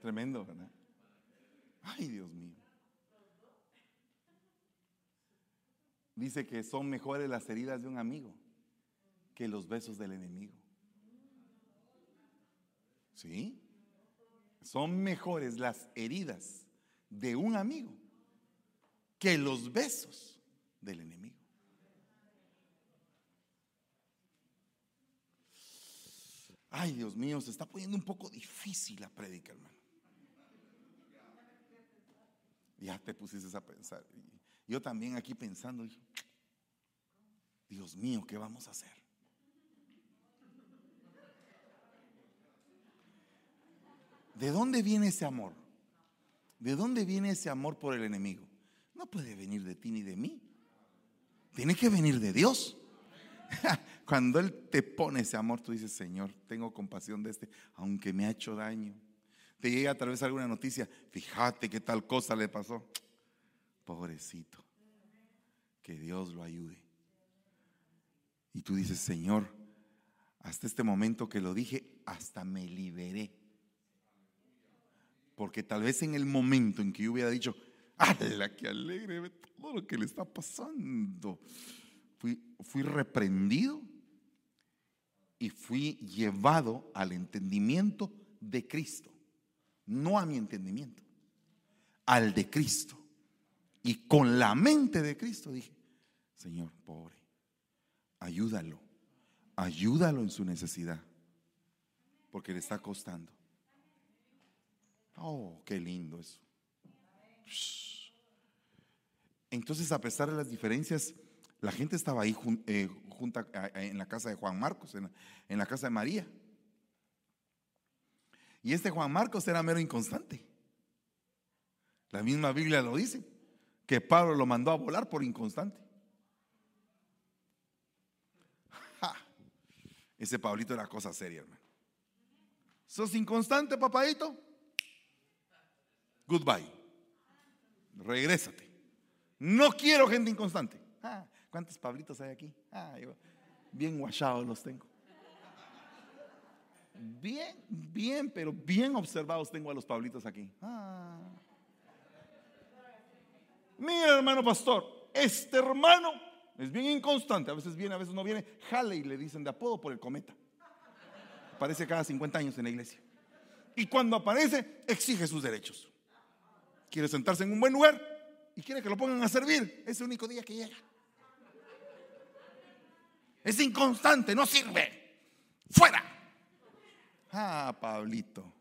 Tremendo, ¿verdad? Ay, Dios mío. Dice que son mejores las heridas de un amigo que los besos del enemigo. ¿Sí? Son mejores las heridas de un amigo que los besos del enemigo. Ay, Dios mío, se está poniendo un poco difícil la prédica, hermano. Ya te pusiste a pensar. Yo también aquí pensando, Dios mío, ¿qué vamos a hacer? ¿De dónde viene ese amor? ¿De dónde viene ese amor por el enemigo? No puede venir de ti ni de mí. Tiene que venir de Dios. Cuando Él te pone ese amor, tú dices, Señor, tengo compasión de este, aunque me ha hecho daño. Te llega tal vez alguna noticia, fíjate que tal cosa le pasó. Pobrecito, que Dios lo ayude. Y tú dices, Señor, hasta este momento que lo dije, hasta me liberé porque tal vez en el momento en que yo hubiera dicho, ¡ala, qué alegre todo lo que le está pasando! Fui, fui reprendido y fui llevado al entendimiento de Cristo, no a mi entendimiento, al de Cristo. Y con la mente de Cristo dije, Señor, pobre, ayúdalo, ayúdalo en su necesidad, porque le está costando. Oh, qué lindo eso. Entonces, a pesar de las diferencias, la gente estaba ahí eh, junta en la casa de Juan Marcos, en la, casa de María. Y este Juan Marcos era mero inconstante. La misma Biblia lo dice, que Pablo lo mandó a volar por inconstante. Ese Pablito era cosa seria, hermano. ¿Sos inconstante, papadito? Goodbye. Regrésate. No quiero gente inconstante. ¿Cuántos Pablitos hay aquí? Ah, bien guachados los tengo. Bien, bien, pero bien observados tengo a los Pablitos aquí. Ah. Mira, hermano pastor, este hermano es bien inconstante. A veces viene, a veces no viene. y le dicen de apodo por el cometa. Aparece cada 50 años en la iglesia. Y cuando aparece, exige sus derechos. Quiere sentarse en un buen lugar y quiere que lo pongan a servir. Es el único día que llega. Es inconstante, no sirve. Fuera. Ah, Pablito.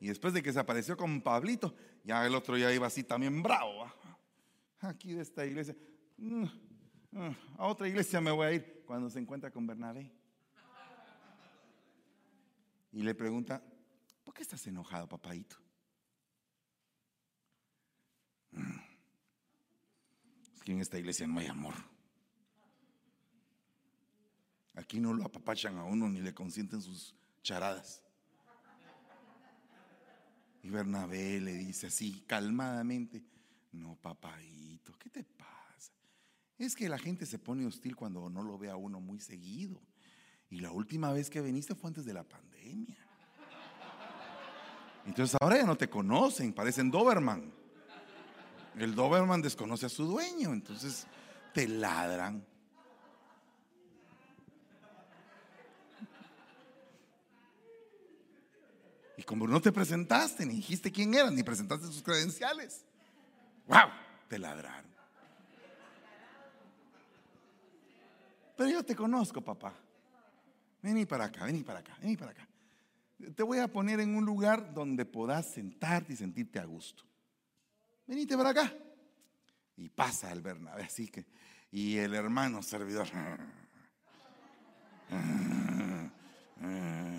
Y después de que se apareció con Pablito, ya el otro ya iba así también bravo. Aquí de esta iglesia. Mm, mm, a otra iglesia me voy a ir cuando se encuentra con Bernabé. Y le pregunta, ¿por qué estás enojado, papadito? Mm. Es que en esta iglesia no hay amor. Aquí no lo apapachan a uno ni le consienten sus charadas. Y Bernabé le dice así, calmadamente, no, papadito, ¿qué te pasa? Es que la gente se pone hostil cuando no lo ve a uno muy seguido. Y la última vez que viniste fue antes de la pandemia. Entonces ahora ya no te conocen, parecen Doberman. El Doberman desconoce a su dueño, entonces te ladran. Y como no te presentaste, ni dijiste quién eras, ni presentaste sus credenciales, ¡wow! Te ladraron. Pero yo te conozco, papá. Vení para acá, vení para acá, vení para acá. Te voy a poner en un lugar donde puedas sentarte y sentirte a gusto venite para acá. Y pasa el Bernabé, así que, y el hermano servidor.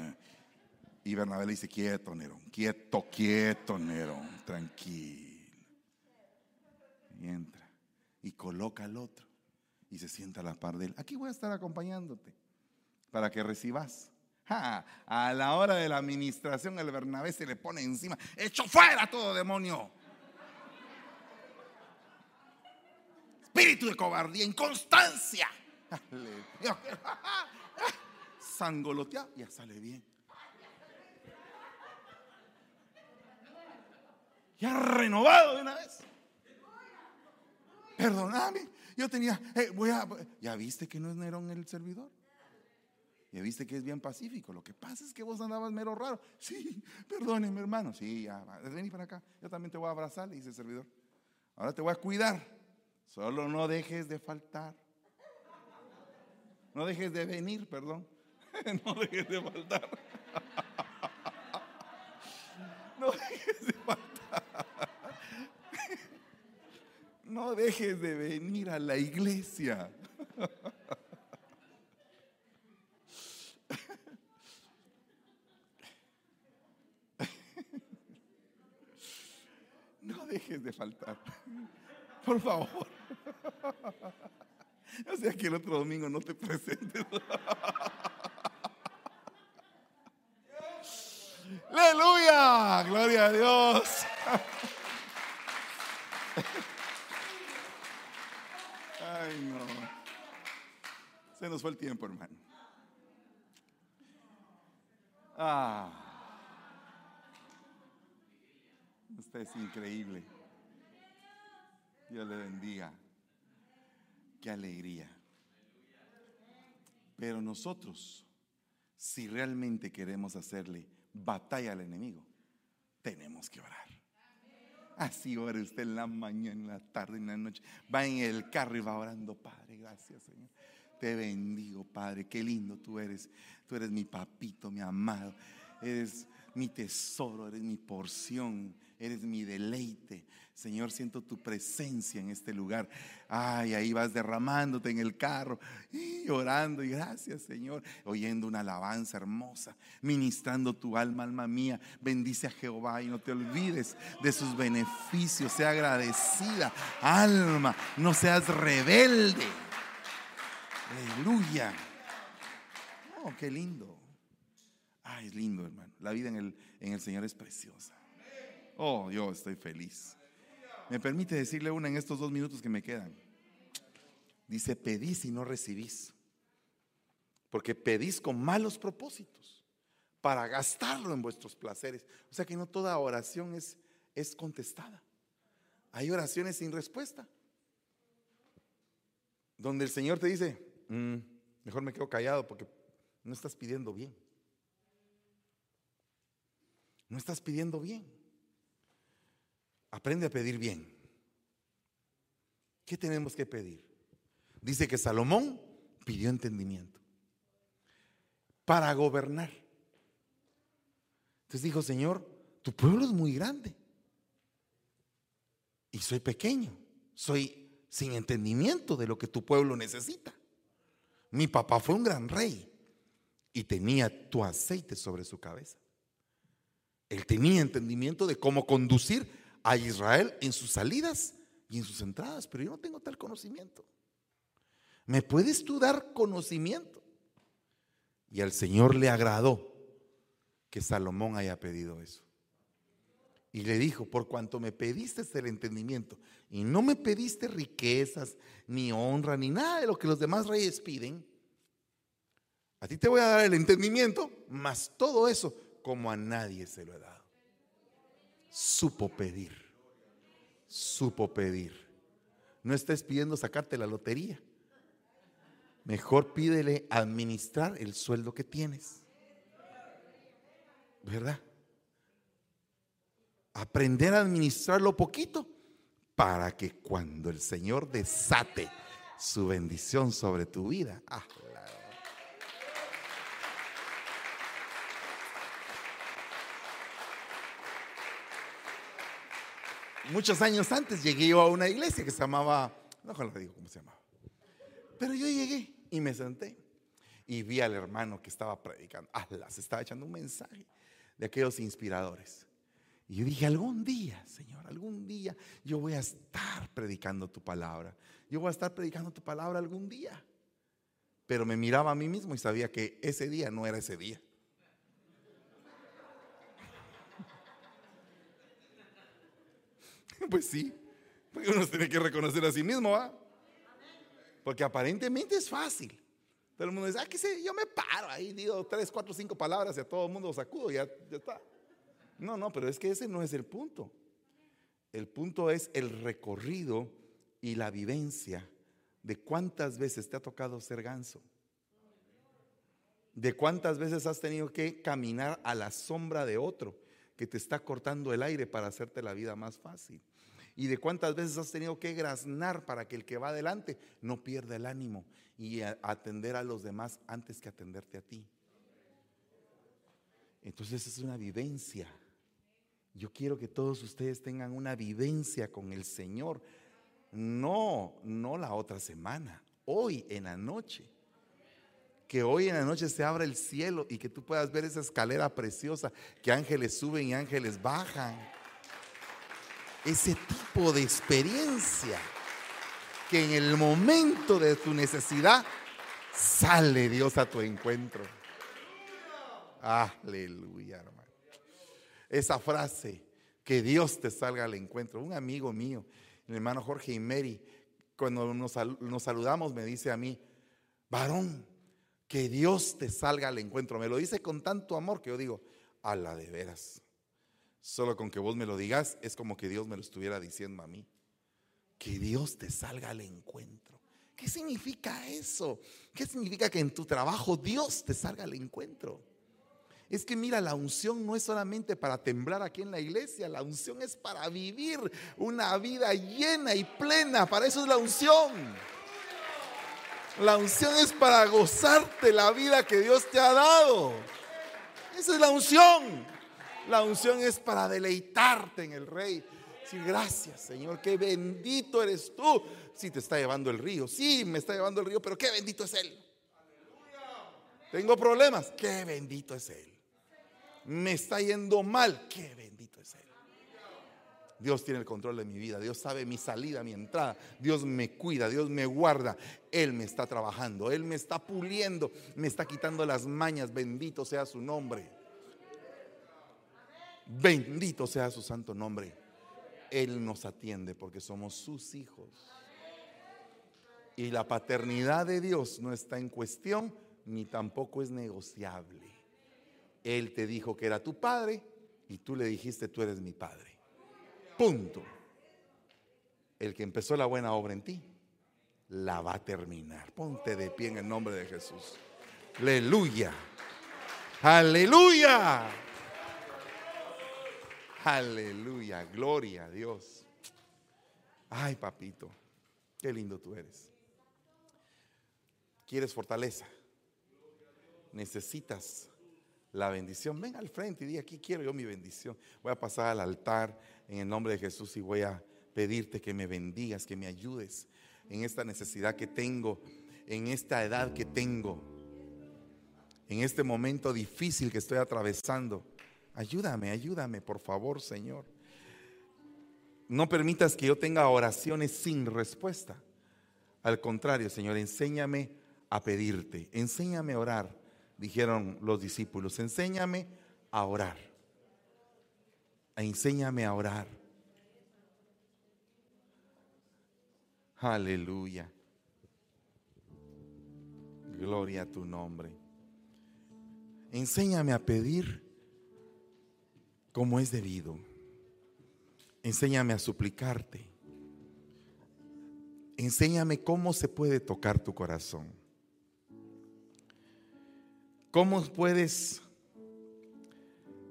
Y Bernabé le dice, quieto, Nerón, quieto, quieto, Nerón, tranquilo. Y entra y coloca al otro y se sienta a la par de él. Aquí voy a estar acompañándote para que recibas. a la hora de la administración el Bernabé se le pone encima, hecho fuera todo demonio. espíritu de cobardía, inconstancia. Sangolotea, ya sale bien. Ya renovado de una vez. Perdóname, yo tenía, eh, voy a, ya viste que no es Nerón el servidor. Ya viste que es bien pacífico. Lo que pasa es que vos andabas mero raro. Sí, perdóneme, hermano. Sí, ya, vení para acá. Yo también te voy a abrazar, le dice el servidor. Ahora te voy a cuidar. Solo no dejes de faltar. No dejes de venir, perdón. No dejes de faltar. No dejes de faltar. No dejes de venir a la iglesia. No dejes de faltar. Por favor. O sea que el otro domingo no te presentes. Aleluya, gloria a Dios. Ay, no. Se nos fue el tiempo, hermano. Ah. Usted es increíble. Dios le bendiga. Qué alegría. Pero nosotros, si realmente queremos hacerle batalla al enemigo, tenemos que orar. Así ore usted en la mañana, en la tarde, en la noche. Va en el carro y va orando, Padre, gracias Señor. Te bendigo, Padre. Qué lindo tú eres. Tú eres mi papito, mi amado. Eres mi tesoro, eres mi porción, eres mi deleite. Señor, siento tu presencia en este lugar. Ay, ahí vas derramándote en el carro y orando. Y gracias, Señor, oyendo una alabanza hermosa, ministrando tu alma, alma mía. Bendice a Jehová y no te olvides de sus beneficios. Sea agradecida, alma. No seas rebelde. Aleluya. Oh, qué lindo. Ay, es lindo, hermano. La vida en el, en el Señor es preciosa. Oh, yo estoy feliz. Me permite decirle una en estos dos minutos que me quedan. Dice, pedís y no recibís. Porque pedís con malos propósitos para gastarlo en vuestros placeres. O sea que no toda oración es, es contestada. Hay oraciones sin respuesta. Donde el Señor te dice, mm, mejor me quedo callado porque no estás pidiendo bien. No estás pidiendo bien. Aprende a pedir bien. ¿Qué tenemos que pedir? Dice que Salomón pidió entendimiento para gobernar. Entonces dijo, Señor, tu pueblo es muy grande y soy pequeño, soy sin entendimiento de lo que tu pueblo necesita. Mi papá fue un gran rey y tenía tu aceite sobre su cabeza. Él tenía entendimiento de cómo conducir a Israel en sus salidas y en sus entradas, pero yo no tengo tal conocimiento. ¿Me puedes tú dar conocimiento? Y al Señor le agradó que Salomón haya pedido eso. Y le dijo, por cuanto me pediste el entendimiento y no me pediste riquezas, ni honra, ni nada de lo que los demás reyes piden, a ti te voy a dar el entendimiento, más todo eso como a nadie se lo he dado supo pedir. Supo pedir. No estés pidiendo sacarte la lotería. Mejor pídele administrar el sueldo que tienes. ¿Verdad? Aprender a administrar lo poquito para que cuando el Señor desate su bendición sobre tu vida, ah, muchos años antes llegué yo a una iglesia que se llamaba, no la digo cómo se llamaba, pero yo llegué y me senté y vi al hermano que estaba predicando, ah, se estaba echando un mensaje de aquellos inspiradores. Y yo dije, algún día, Señor, algún día yo voy a estar predicando tu palabra. Yo voy a estar predicando tu palabra algún día. Pero me miraba a mí mismo y sabía que ese día no era ese día. Pues sí, porque uno tiene que reconocer a sí mismo, ¿va? Porque aparentemente es fácil. Todo el mundo dice, ah, que sé, yo me paro ahí, digo tres, cuatro, cinco palabras y a todo el mundo sacudo, ya, ya está. No, no, pero es que ese no es el punto. El punto es el recorrido y la vivencia de cuántas veces te ha tocado ser ganso. De cuántas veces has tenido que caminar a la sombra de otro que te está cortando el aire para hacerte la vida más fácil y de cuántas veces has tenido que graznar para que el que va adelante no pierda el ánimo y atender a los demás antes que atenderte a ti. Entonces es una vivencia. Yo quiero que todos ustedes tengan una vivencia con el Señor. No, no la otra semana, hoy en la noche. Que hoy en la noche se abra el cielo y que tú puedas ver esa escalera preciosa que ángeles suben y ángeles bajan ese tipo de experiencia que en el momento de tu necesidad sale Dios a tu encuentro. Aleluya, hermano. Esa frase, que Dios te salga al encuentro. Un amigo mío, el hermano Jorge y Mary, cuando nos, nos saludamos, me dice a mí, varón, que Dios te salga al encuentro. Me lo dice con tanto amor que yo digo, a la de veras. Solo con que vos me lo digas es como que Dios me lo estuviera diciendo a mí. Que Dios te salga al encuentro. ¿Qué significa eso? ¿Qué significa que en tu trabajo Dios te salga al encuentro? Es que mira, la unción no es solamente para temblar aquí en la iglesia, la unción es para vivir una vida llena y plena. Para eso es la unción. La unción es para gozarte la vida que Dios te ha dado. Esa es la unción. La unción es para deleitarte en el Rey. Decir gracias, Señor, qué bendito eres tú. Sí, te está llevando el río. Sí, me está llevando el río, pero qué bendito es Él. Tengo problemas. Qué bendito es Él. Me está yendo mal. Qué bendito. Dios tiene el control de mi vida. Dios sabe mi salida, mi entrada. Dios me cuida, Dios me guarda. Él me está trabajando, Él me está puliendo, me está quitando las mañas. Bendito sea su nombre. Bendito sea su santo nombre. Él nos atiende porque somos sus hijos. Y la paternidad de Dios no está en cuestión ni tampoco es negociable. Él te dijo que era tu padre y tú le dijiste, tú eres mi padre. Punto. El que empezó la buena obra en ti, la va a terminar. Ponte de pie en el nombre de Jesús. Aleluya. Aleluya. Aleluya. Gloria a Dios. Ay, papito, qué lindo tú eres. ¿Quieres fortaleza? Necesitas la bendición. Ven al frente y di, aquí quiero yo mi bendición. Voy a pasar al altar en el nombre de Jesús y voy a pedirte que me bendigas, que me ayudes en esta necesidad que tengo, en esta edad que tengo, en este momento difícil que estoy atravesando. Ayúdame, ayúdame, por favor, Señor. No permitas que yo tenga oraciones sin respuesta. Al contrario, Señor, enséñame a pedirte, enséñame a orar, dijeron los discípulos, enséñame a orar. Enséñame a orar. Aleluya. Gloria a tu nombre. Enséñame a pedir como es debido. Enséñame a suplicarte. Enséñame cómo se puede tocar tu corazón. ¿Cómo puedes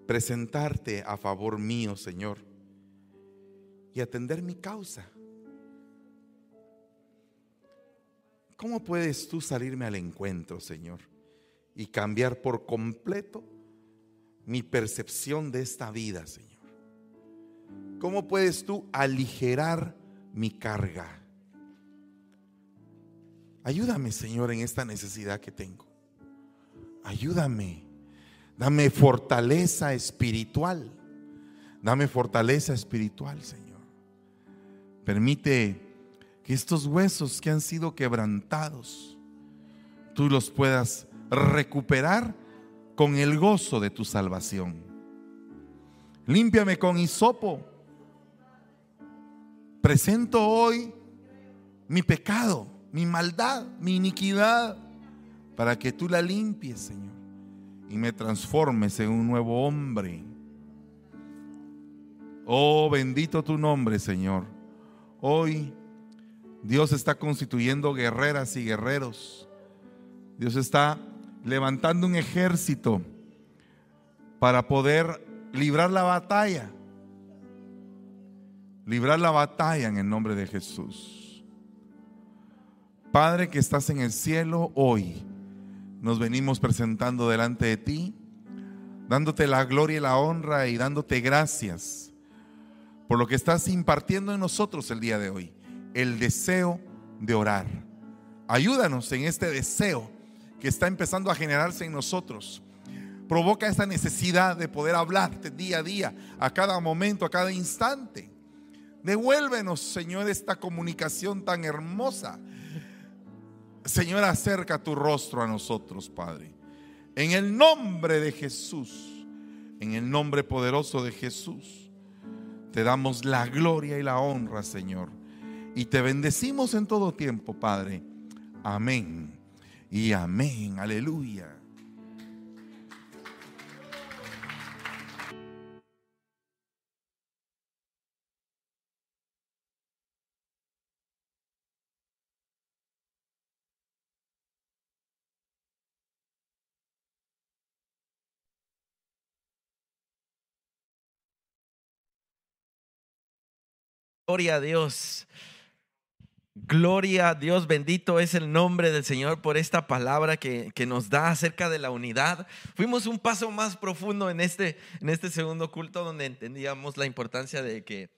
presentarte a favor mío, Señor, y atender mi causa? ¿Cómo puedes tú salirme al encuentro, Señor, y cambiar por completo mi percepción de esta vida, Señor? ¿Cómo puedes tú aligerar mi carga? Ayúdame, Señor, en esta necesidad que tengo. Ayúdame. Dame fortaleza espiritual. Dame fortaleza espiritual, Señor. Permite que estos huesos que han sido quebrantados, tú los puedas recuperar con el gozo de tu salvación. Límpiame con hisopo. Presento hoy mi pecado, mi maldad, mi iniquidad, para que tú la limpies, Señor, y me transformes en un nuevo hombre. Oh, bendito tu nombre, Señor. Hoy Dios está constituyendo guerreras y guerreros. Dios está levantando un ejército para poder librar la batalla. Librar la batalla en el nombre de Jesús. Padre que estás en el cielo, hoy nos venimos presentando delante de ti, dándote la gloria y la honra y dándote gracias por lo que estás impartiendo en nosotros el día de hoy el deseo de orar. Ayúdanos en este deseo que está empezando a generarse en nosotros. Provoca esa necesidad de poder hablarte día a día, a cada momento, a cada instante. Devuélvenos, Señor, esta comunicación tan hermosa. Señor, acerca tu rostro a nosotros, Padre. En el nombre de Jesús, en el nombre poderoso de Jesús, te damos la gloria y la honra, Señor y te bendecimos en todo tiempo, Padre. Amén. Y amén. Aleluya. Gloria a Dios. Gloria a Dios, bendito es el nombre del Señor por esta palabra que, que, nos da acerca de la unidad. Fuimos un paso más profundo en este, en este segundo culto donde entendíamos la importancia de que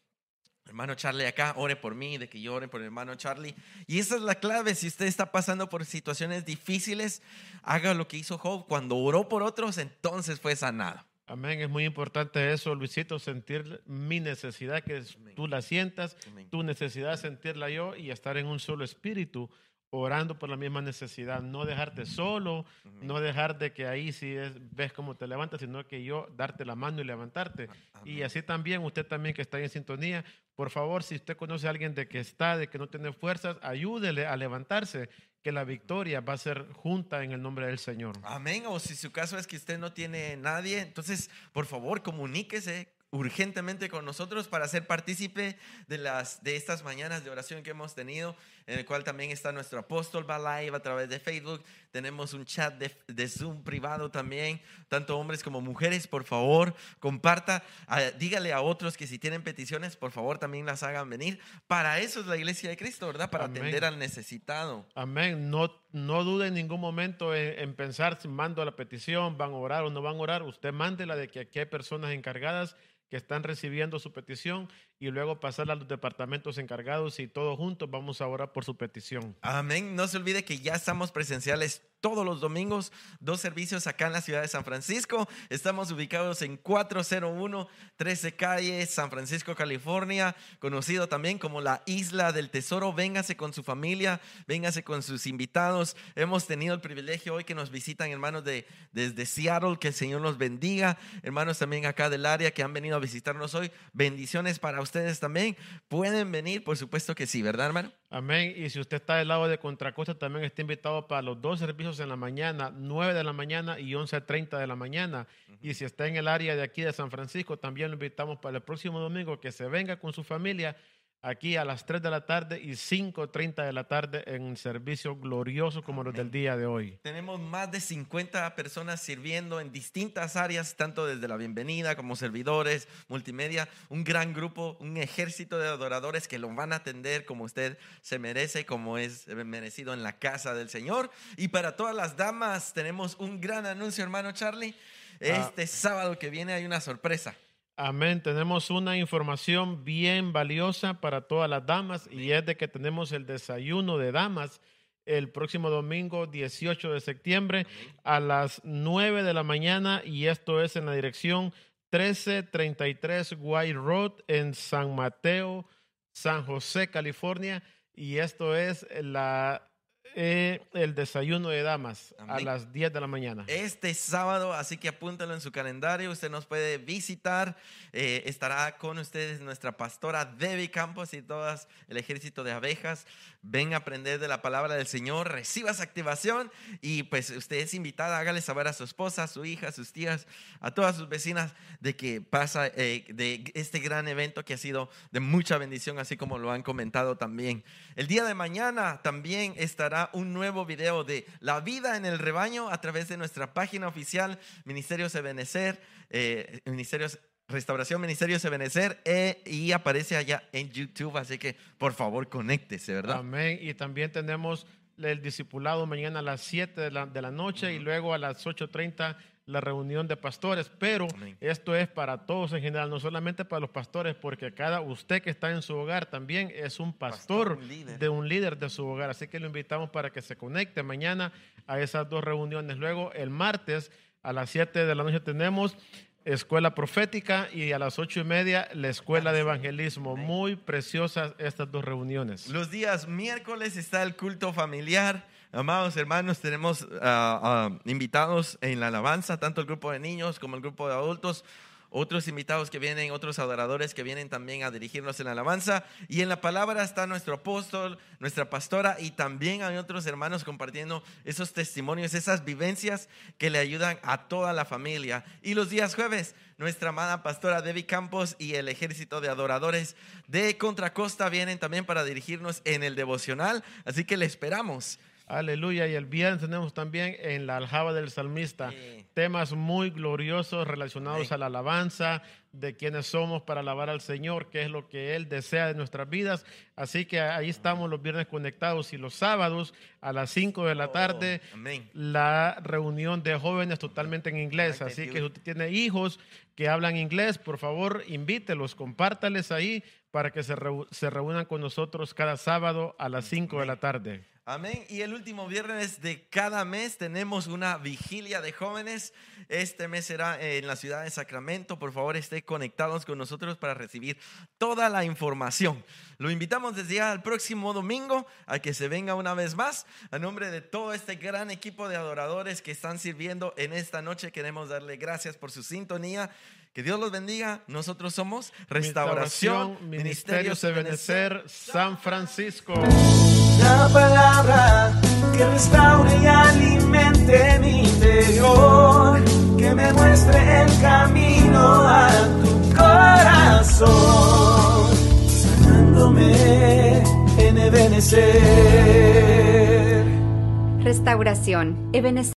hermano Charlie acá ore por mí, de que yo ore por el hermano Charlie. Y esa es la clave, si usted está pasando por situaciones difíciles, haga lo que hizo Job. Cuando oró por otros, entonces fue sanado. Amén, es muy importante eso, Luisito, sentir mi necesidad, que tú la sientas, Amén. tu necesidad sentirla yo y estar en un solo espíritu, orando por la misma necesidad, no dejarte solo, no dejar de que ahí sí es, ves cómo te levantas, sino que yo darte la mano y levantarte. Y así también, usted también que está en sintonía, por favor, si usted conoce a alguien de que está, de que no tiene fuerzas, ayúdele a levantarse, que la victoria va a ser junta en el nombre del Señor. Amén. O si su caso es que usted no tiene nadie, entonces por favor comuníquese urgentemente con nosotros para ser partícipe de, las, de estas mañanas de oración que hemos tenido, en el cual también está nuestro apóstol va live a través de Facebook. Tenemos un chat de, de Zoom privado también, tanto hombres como mujeres. Por favor, comparta, ah, dígale a otros que si tienen peticiones, por favor también las hagan venir. Para eso es la iglesia de Cristo, ¿verdad? Para Amén. atender al necesitado. Amén. No, no dude en ningún momento en, en pensar si mando la petición, van a orar o no van a orar. Usted mándela de que aquí hay personas encargadas que están recibiendo su petición y luego pasarla a los departamentos encargados y todos juntos vamos a orar por su petición. Amén. No se olvide que ya estamos presenciales todos los domingos, dos servicios acá en la ciudad de San Francisco. Estamos ubicados en 401 13 Calle, San Francisco, California, conocido también como la Isla del Tesoro. Véngase con su familia, véngase con sus invitados. Hemos tenido el privilegio hoy que nos visitan hermanos de, desde Seattle, que el Señor los bendiga. Hermanos también acá del área que han venido a visitarnos hoy. Bendiciones para ustedes también. Pueden venir, por supuesto que sí, ¿verdad, hermano? Amén. Y si usted está del lado de Contracosta, también está invitado para los dos servicios en la mañana, 9 de la mañana y 11.30 de la mañana. Y si está en el área de aquí de San Francisco, también lo invitamos para el próximo domingo que se venga con su familia aquí a las 3 de la tarde y 5.30 de la tarde en servicio glorioso como los del día de hoy. Tenemos más de 50 personas sirviendo en distintas áreas, tanto desde la bienvenida como servidores, multimedia, un gran grupo, un ejército de adoradores que lo van a atender como usted se merece, como es merecido en la casa del Señor. Y para todas las damas tenemos un gran anuncio, hermano Charlie. Este sábado que viene hay una sorpresa. Amén. Tenemos una información bien valiosa para todas las damas y es de que tenemos el desayuno de damas el próximo domingo 18 de septiembre a las 9 de la mañana y esto es en la dirección 1333 White Road en San Mateo, San José, California y esto es la eh, el desayuno de damas a las 10 de la mañana. Este sábado, así que apúntalo en su calendario. Usted nos puede visitar. Eh, estará con ustedes nuestra pastora Debbie Campos y todas el ejército de abejas. Ven a aprender de la palabra del Señor, reciba esa activación y pues usted es invitada. Hágale saber a su esposa, a su hija, a sus tías, a todas sus vecinas de que pasa eh, de este gran evento que ha sido de mucha bendición, así como lo han comentado también. El día de mañana también estará un nuevo video de la vida en el rebaño a través de nuestra página oficial Ministerios Ebenecer, eh, Ministerios Restauración Ministerios Ebenecer eh, y aparece allá en YouTube, así que por favor conéctese, ¿verdad? Amén. Y también tenemos el discipulado mañana a las 7 de la, de la noche y luego a las 8.30 la reunión de pastores. Pero Amén. esto es para todos en general, no solamente para los pastores, porque cada usted que está en su hogar también es un pastor, Pastor, un líder. de un líder de su hogar. Así que lo invitamos para que se conecte mañana a esas dos reuniones. Luego el martes a las 7 de la noche tenemos escuela profética y a las ocho y media la escuela de evangelismo. Muy preciosas estas dos reuniones. Los días miércoles está el culto familiar. Amados hermanos, tenemos ah, ah, invitados en la alabanza, tanto el grupo de niños como el grupo de adultos. Otros invitados que vienen, otros adoradores que vienen también a dirigirnos en la alabanza. Y en la palabra está nuestro apóstol, nuestra pastora y también hay otros hermanos compartiendo esos testimonios, esas vivencias que le ayudan a toda la familia. Y los días jueves, nuestra amada pastora Debbie Campos y el ejército de adoradores de Contracosta vienen también para dirigirnos en el devocional. Así que le esperamos. Aleluya. Y el viernes tenemos también en la aljaba del salmista Sí. temas muy gloriosos relacionados a la alabanza, de quiénes somos para alabar al Señor, qué es lo que Él desea de nuestras vidas. Así que ahí estamos los viernes conectados y los sábados a las 5 de la tarde, Oh, la reunión de jóvenes totalmente en inglés. Así que si usted tiene hijos que hablan inglés, por favor, invítelos, compártales ahí para que se, se reúnan con nosotros cada sábado a las 5 de la tarde. Amén. Y el último viernes de cada mes tenemos una vigilia de jóvenes. Este mes será en la ciudad de Sacramento. Por favor, esté conectados con nosotros para recibir toda la información. Lo invitamos desde ya al próximo domingo a que se venga una vez más. A nombre de todo este gran equipo de adoradores que están sirviendo en esta noche, queremos darle gracias por su sintonía. Que Dios los bendiga. Nosotros somos Restauración, Ministerios de Benecer, San Francisco. La palabra que restaure y alimente mi interior, que me muestre el camino a tu corazón, sanándome en Ebenecer. Restauración. Ebenezer.